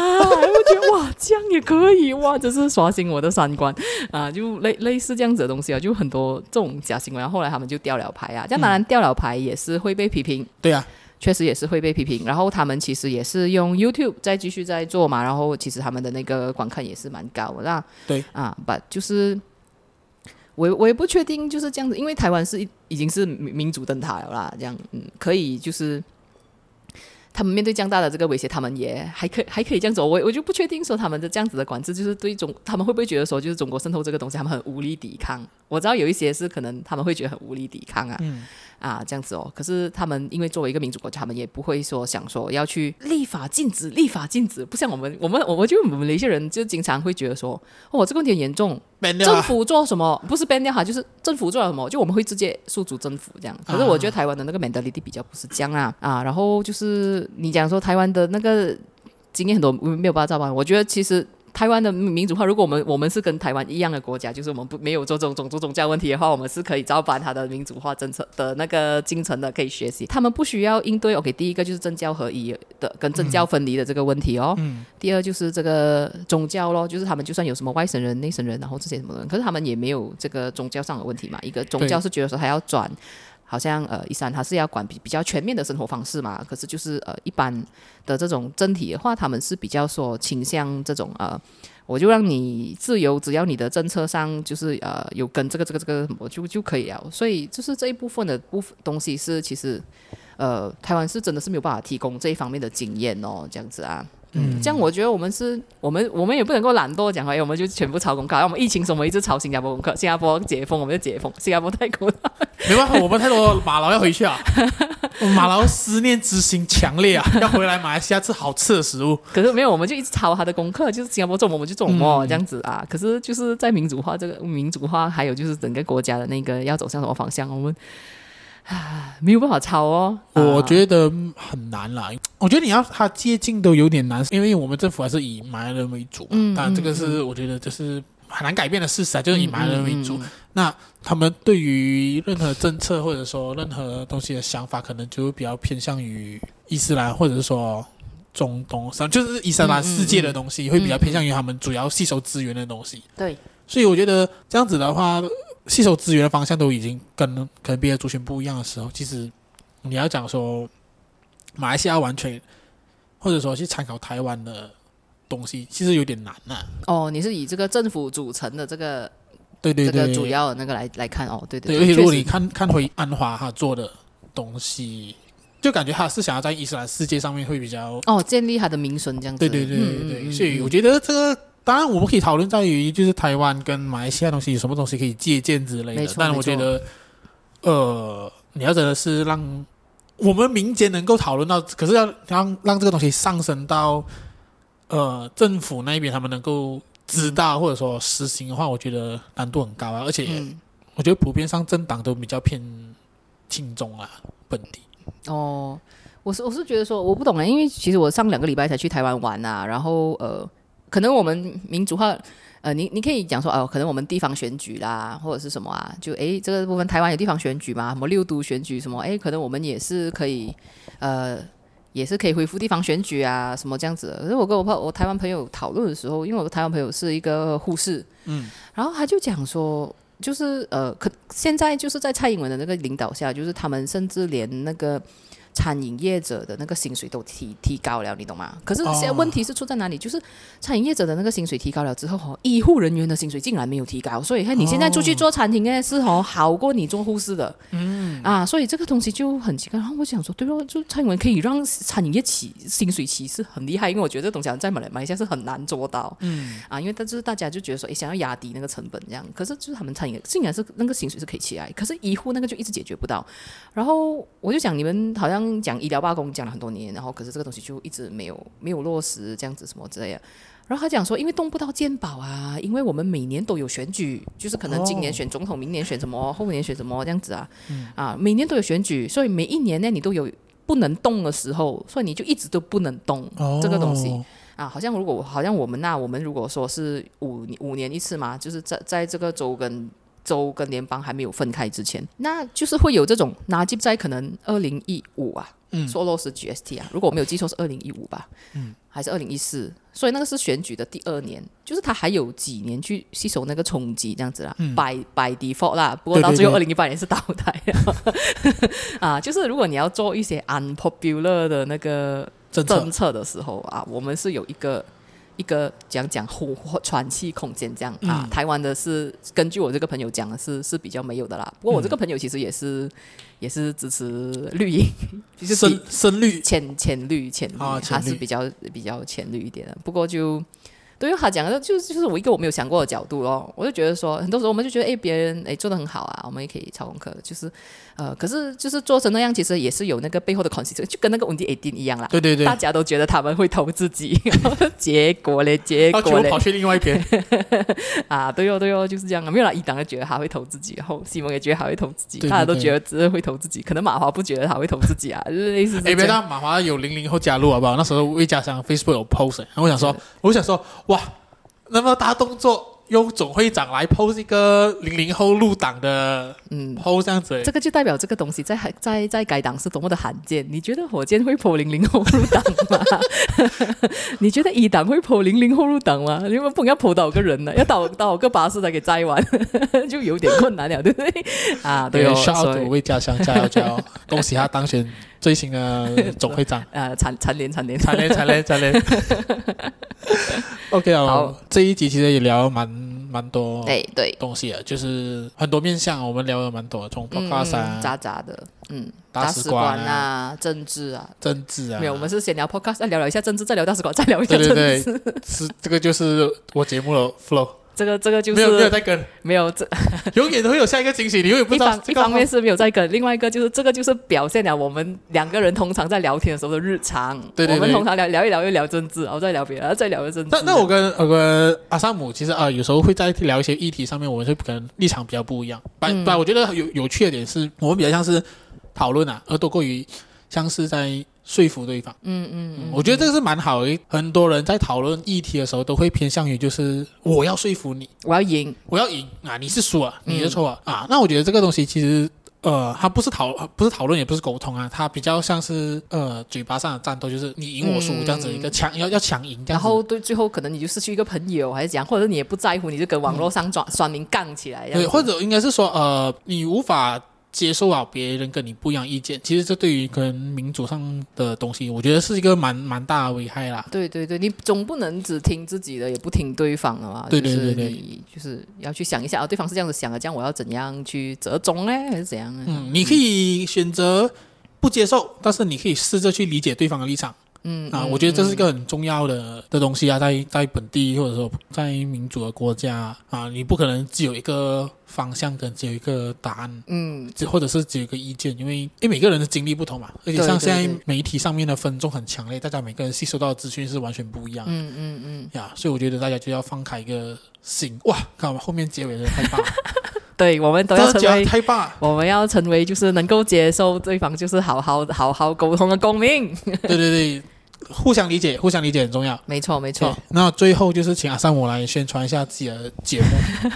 觉得哇，这样也可以哇，这是刷新我的三观啊！就类类似这样子的东西啊，就很多这种假新闻，然后后来他们就掉了牌啊。这样当然掉了牌也是会被批评，嗯、对啊，确实也是会被批评。然后他们其实也是用 YouTube 再继续在做嘛，然后其实他们的那个观看也是蛮高的，那对啊，把就是我我也不确定就是这样子，因为台湾是已经是民主灯塔了啦，这样嗯，可以就是。他们面对这大的这个威胁，他们也还可还可以这样走。我我就不确定说他们的这样子的管制，就是对中他们会不会觉得说，就是中国渗透这个东西，他们很无力抵抗。我知道有一些是可能他们会觉得很无力抵抗啊。啊，这样子哦。可是他们因为作为一个民主国家，他们也不会说想说要去立法禁止，立法禁止。不像我们，我们，我们就我们的一些人就经常会觉得说，哦，这个问题很严重，政府做什么不是 ban 掉哈，就是政府做了什么，就我们会直接诉诸政府这样。可是我觉得台湾的那个 mentality 比较不是这样啊啊。然后就是你讲说台湾的那个经验很多没有办法照办，我觉得其实。台湾的民主化，如果我们我们是跟台湾一样的国家，就是我们不没有做这种种族宗教问题的话，我们是可以照搬他的民主化政策的那个进程的，可以学习。他们不需要应对。OK，第一个就是政教合一的跟政教分离的这个问题哦。嗯。第二就是这个宗教咯，就是他们就算有什么外省人、内省人，然后这些什么人，可是他们也没有这个宗教上的问题嘛。一个宗教是觉得说他要转。好像呃，伊斯兰他是要管比比较全面的生活方式嘛，可是就是呃，一般的这种政体的话，他们是比较说倾向这种呃，我就让你自由，只要你的政策上就是呃有跟这个这个这个我就就可以了。所以就是这一部分的部分东西是其实呃，台湾是真的是没有办法提供这一方面的经验哦，这样子啊。嗯，这样我觉得我们是，我们我们也不能够懒惰讲，哎，我们就全部抄功课。我们疫情时我们一直抄新加坡功课，新加坡解封我们就解封，新加坡太苦了。没办法，我们太多马劳要回去啊，马劳思念之心强烈啊，要回来马来西亚吃好吃的食物。可是没有，我们就一直抄他的功课，就是新加坡做什么我们就做什么这样子啊。可是就是在民主化这个民主化，还有就是整个国家的那个要走向什么方向，我们。啊，没有办法抄哦。我觉得很难啦。我觉得你要他接近都有点难，因为我们政府还是以马来人为主。嗯，但这个是我觉得就是很难改变的事实啊，就是以马来人为主。那他们对于任何政策或者说任何东西的想法，可能就会比较偏向于伊斯兰，或者是说中东上，就是伊斯兰世界的东西，会比较偏向于他们主要吸收资源的东西。对，所以我觉得这样子的话。吸收资源的方向都已经跟可能别的族群不一样的时候，其实你要讲说马来西亚完全，或者说去参考台湾的东西，其实有点难呐、啊。哦，你是以这个政府组成的这个对对对，这个主要的那个来来看哦，对对，对。而且如果你看看回安华他做的东西，就感觉他是想要在伊斯兰世界上面会比较哦建立他的名声这样子。对对对对对，所以我觉得这个。当然，我们可以讨论在于就是台湾跟马来西亚东西有什么东西可以借鉴之类的。但我觉得，呃，你要真的是让我们民间能够讨论到，可是要让让这个东西上升到呃政府那边，他们能够知道或者说实行的话，我觉得难度很高啊。而且，我觉得普遍上政党都比较偏亲中啊，本地。哦，我是我是觉得说，我不懂啊，因为其实我上两个礼拜才去台湾玩啊，然后呃。可能我们民主化，呃，你你可以讲说哦，可能我们地方选举啦，或者是什么啊，就诶，这个部分台湾有地方选举嘛，什么六都选举什么，诶，可能我们也是可以，呃，也是可以恢复地方选举啊，什么这样子。可是我跟我朋我台湾朋友讨论的时候，因为我的台湾朋友是一个护士，嗯，然后他就讲说，就是呃，可现在就是在蔡英文的那个领导下，就是他们甚至连那个。餐饮业者的那个薪水都提提高了，你懂吗？可是现在问题是出在哪里？就是餐饮业者的那个薪水提高了之后，哈，医护人员的薪水竟然没有提高，所以看你现在出去做餐厅哎，是哦好过你做护士的，嗯啊，所以这个东西就很奇怪。然后我想说，对哦，就蔡英文可以让餐饮业起薪水起是很厉害，因为我觉得这东西在马来马来西亚是很难做到，嗯啊，因为但是大家就觉得说，哎，想要压低那个成本这样，可是就是他们餐饮竟然是那个薪水是可以起来，可是医护那个就一直解决不到。然后我就想，你们好像。讲医疗罢工讲了很多年，然后可是这个东西就一直没有没有落实，这样子什么之类的。然后他讲说，因为动不到健保啊，因为我们每年都有选举，就是可能今年选总统，明年选什么，后年选什么这样子啊，啊，每年都有选举，所以每一年呢，你都有不能动的时候，所以你就一直都不能动这个东西啊。好像如果好像我们那我们如果说是五五年一次嘛，就是在在这个州跟。州跟联邦还没有分开之前，那就是会有这种拿吉在可能二零一五啊，嗯，说落实 GST 啊，如果我没有记错是二零一五吧，嗯，还是二零一四，所以那个是选举的第二年，就是他还有几年去吸收那个冲击这样子啦，嗯，by by default 啦，不过到最后二零一八年是倒台 啊，就是如果你要做一些 unpopular 的那个政策的时候啊，我们是有一个。一个讲讲呼喘气空间这样、嗯、啊，台湾的是根据我这个朋友讲的是是比较没有的啦。不过我这个朋友其实也是、嗯、也是支持绿营，就是深深绿浅浅绿浅绿，啊、他是比较比较浅绿一点的。不过就。对于他讲的，就是就是我一个我没有想过的角度咯。我就觉得说，很多时候我们就觉得，哎，别人哎做的很好啊，我们也可以抄功课。就是，呃，可是就是做成那样，其实也是有那个背后的 consequence，就跟那个温迪艾丁一样啦。对对对，大家都觉得他们会投自己，结果嘞，结果嘞，跑去另外一边。啊，对哦对哦，就是这样啊。没有啦，一党就觉得他会投自己，然后西蒙也觉得他会投自己，大家都觉得只是会投自己。可能马华不觉得他会投自己啊，就是类似。哎，别当马华有零零后加入好不好？那时候魏家祥 Facebook 有 post，然后我想说，我想说，哇。那么大动作，用总会长来 post 一个零零后入党的嗯 post 这样子，这个就代表这个东西在在在该党是多么的罕见。你觉得火箭会 po 零零后入党吗？你觉得一党会 po 零零后入党吗？因为不要 po 到个人呢，要倒倒个巴士才给摘完，就有点困难了，对不对？啊，对哦，小组为家乡加油加油，恭喜他当选最新的 总会长。呃，蝉蝉联蝉联蝉联蝉联 蝉联。OK 啊，好，这一集其实也聊蛮蛮蛮多对对东西啊，就是很多面向，我们聊了蛮多，从 podcast 啊，杂杂的，嗯，大使馆啊，政治啊，政治啊，没有，我们是先聊 podcast，再聊聊一下政治，再聊大使馆，再聊一下政治，对对对，是这个就是我节目的 flow。这个这个就是没有没有在跟，没有这 永远都会有下一个惊喜，你永远不知道。一方面是没有在跟，另外一个就是这个就是表现了我们两个人通常在聊天的时候的日常。对对对，我们通常聊聊一聊又聊政治，然后再聊别的，然后再聊政治。那那我跟我跟阿萨姆其实啊，有时候会在聊一些议题上面，我们是可能立场比较不一样。但、嗯、但我觉得有有趣的点是我们比较像是讨论啊，而多过于像是在。说服对方，嗯嗯，嗯，我觉得这个是蛮好的。很多人在讨论议题的时候，都会偏向于就是我要说服你，我要赢，我要赢啊！你是输啊，你是错啊，嗯、啊！那我觉得这个东西其实，呃，它不是讨，不是讨论，也不是沟通啊，它比较像是呃嘴巴上的战斗，就是你赢我输这样子一个强，要要强赢这样。然后对，最后可能你就失去一个朋友，还是怎样，或者你也不在乎，你就跟网络上转酸民杠起来。对，或者应该是说，呃，你无法。接受啊，别人跟你不一样意见，其实这对于跟民主上的东西，我觉得是一个蛮蛮大的危害啦。对对对，你总不能只听自己的，也不听对方的嘛。对对对对，你就是要去想一下，啊，对方是这样子想的，这样我要怎样去折中呢？还是怎样呢？嗯，你可以选择不接受，但是你可以试着去理解对方的立场。嗯啊，我觉得这是一个很重要的的东西啊，在在本地或者说在民主的国家啊，你不可能只有一个方向跟只有一个答案，嗯，或者是只有一个意见，因为因为每个人的经历不同嘛，而且像现在媒体上面的分众很强烈，大家每个人吸收到的资讯是完全不一样，嗯嗯嗯，呀，所以我觉得大家就要放开一个心，哇，看我们后面结尾的太棒了，对，我们都要成为太棒，我们要成为就是能够接受对方就是好好好好沟通的公民，对 对对。互相理解，互相理解很重要。没错，没错。那最后就是请阿三我来宣传一下自己的节目。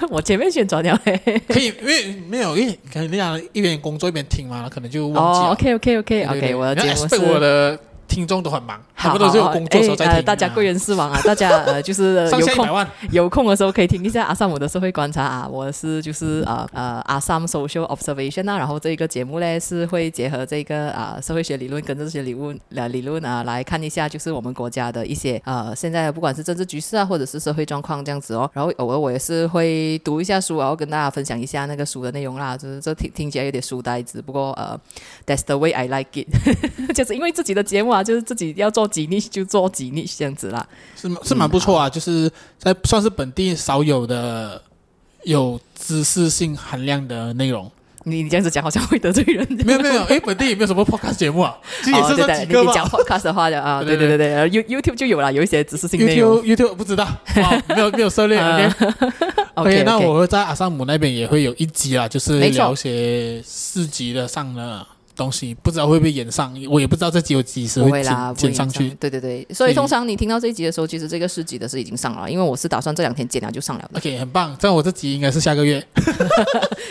我前面宣传了，可以，因为没有，因为可能你俩一边工作一边听嘛，可能就忘记了。哦，OK，OK，OK，OK，我的节目是我的。听众都很忙，他们都是有工作时候在听。呃、大家贵人事忙啊，大家呃就是有空有空的时候可以听一下阿萨姆的社会观察啊。我是就是呃呃阿萨姆 social observation 啊，然后这个节目呢是会结合这个啊、呃、社会学理论跟这些理论呃理论啊来看一下，就是我们国家的一些呃现在不管是政治局势啊，或者是社会状况这样子哦。然后偶尔我也是会读一下书，然后跟大家分享一下那个书的内容啦。就是这听听起来有点书呆子，不过呃 that's the way I like it，就是因为自己的节目啊。就是自己要做几逆就做几逆这样子啦，是是蛮不错啊，嗯、就是在算是本地少有的有知识性含量的内容。你你这样子讲好像会得罪人。没有没有，哎，本地也没有什么 podcast 节目啊？其实也是这几个你讲 podcast 的话的啊，对对对对，You YouTube 就有了，有一些知识性内容。YouTube YouTube 不知道，没有没有涉猎。OK，那我会在阿萨姆那边也会有一集啊，就是聊些四级的上的。东西不知道会不会演上，我也不知道这集有几时会剪剪上去。对对对，所以通常你听到这一集的时候，其实这个四集的是已经上了，因为我是打算这两天剪了就上了。OK，很棒。这样我这集应该是下个月，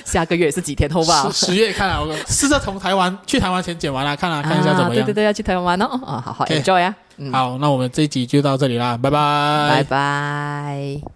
下个月是几天后吧？十月看了，我试着从台湾去台湾前剪完了，看啊，看一下怎么样。对对对，要去台湾玩哦。啊，好好 enjoy 啊。好，那我们这一集就到这里啦，拜拜，拜拜。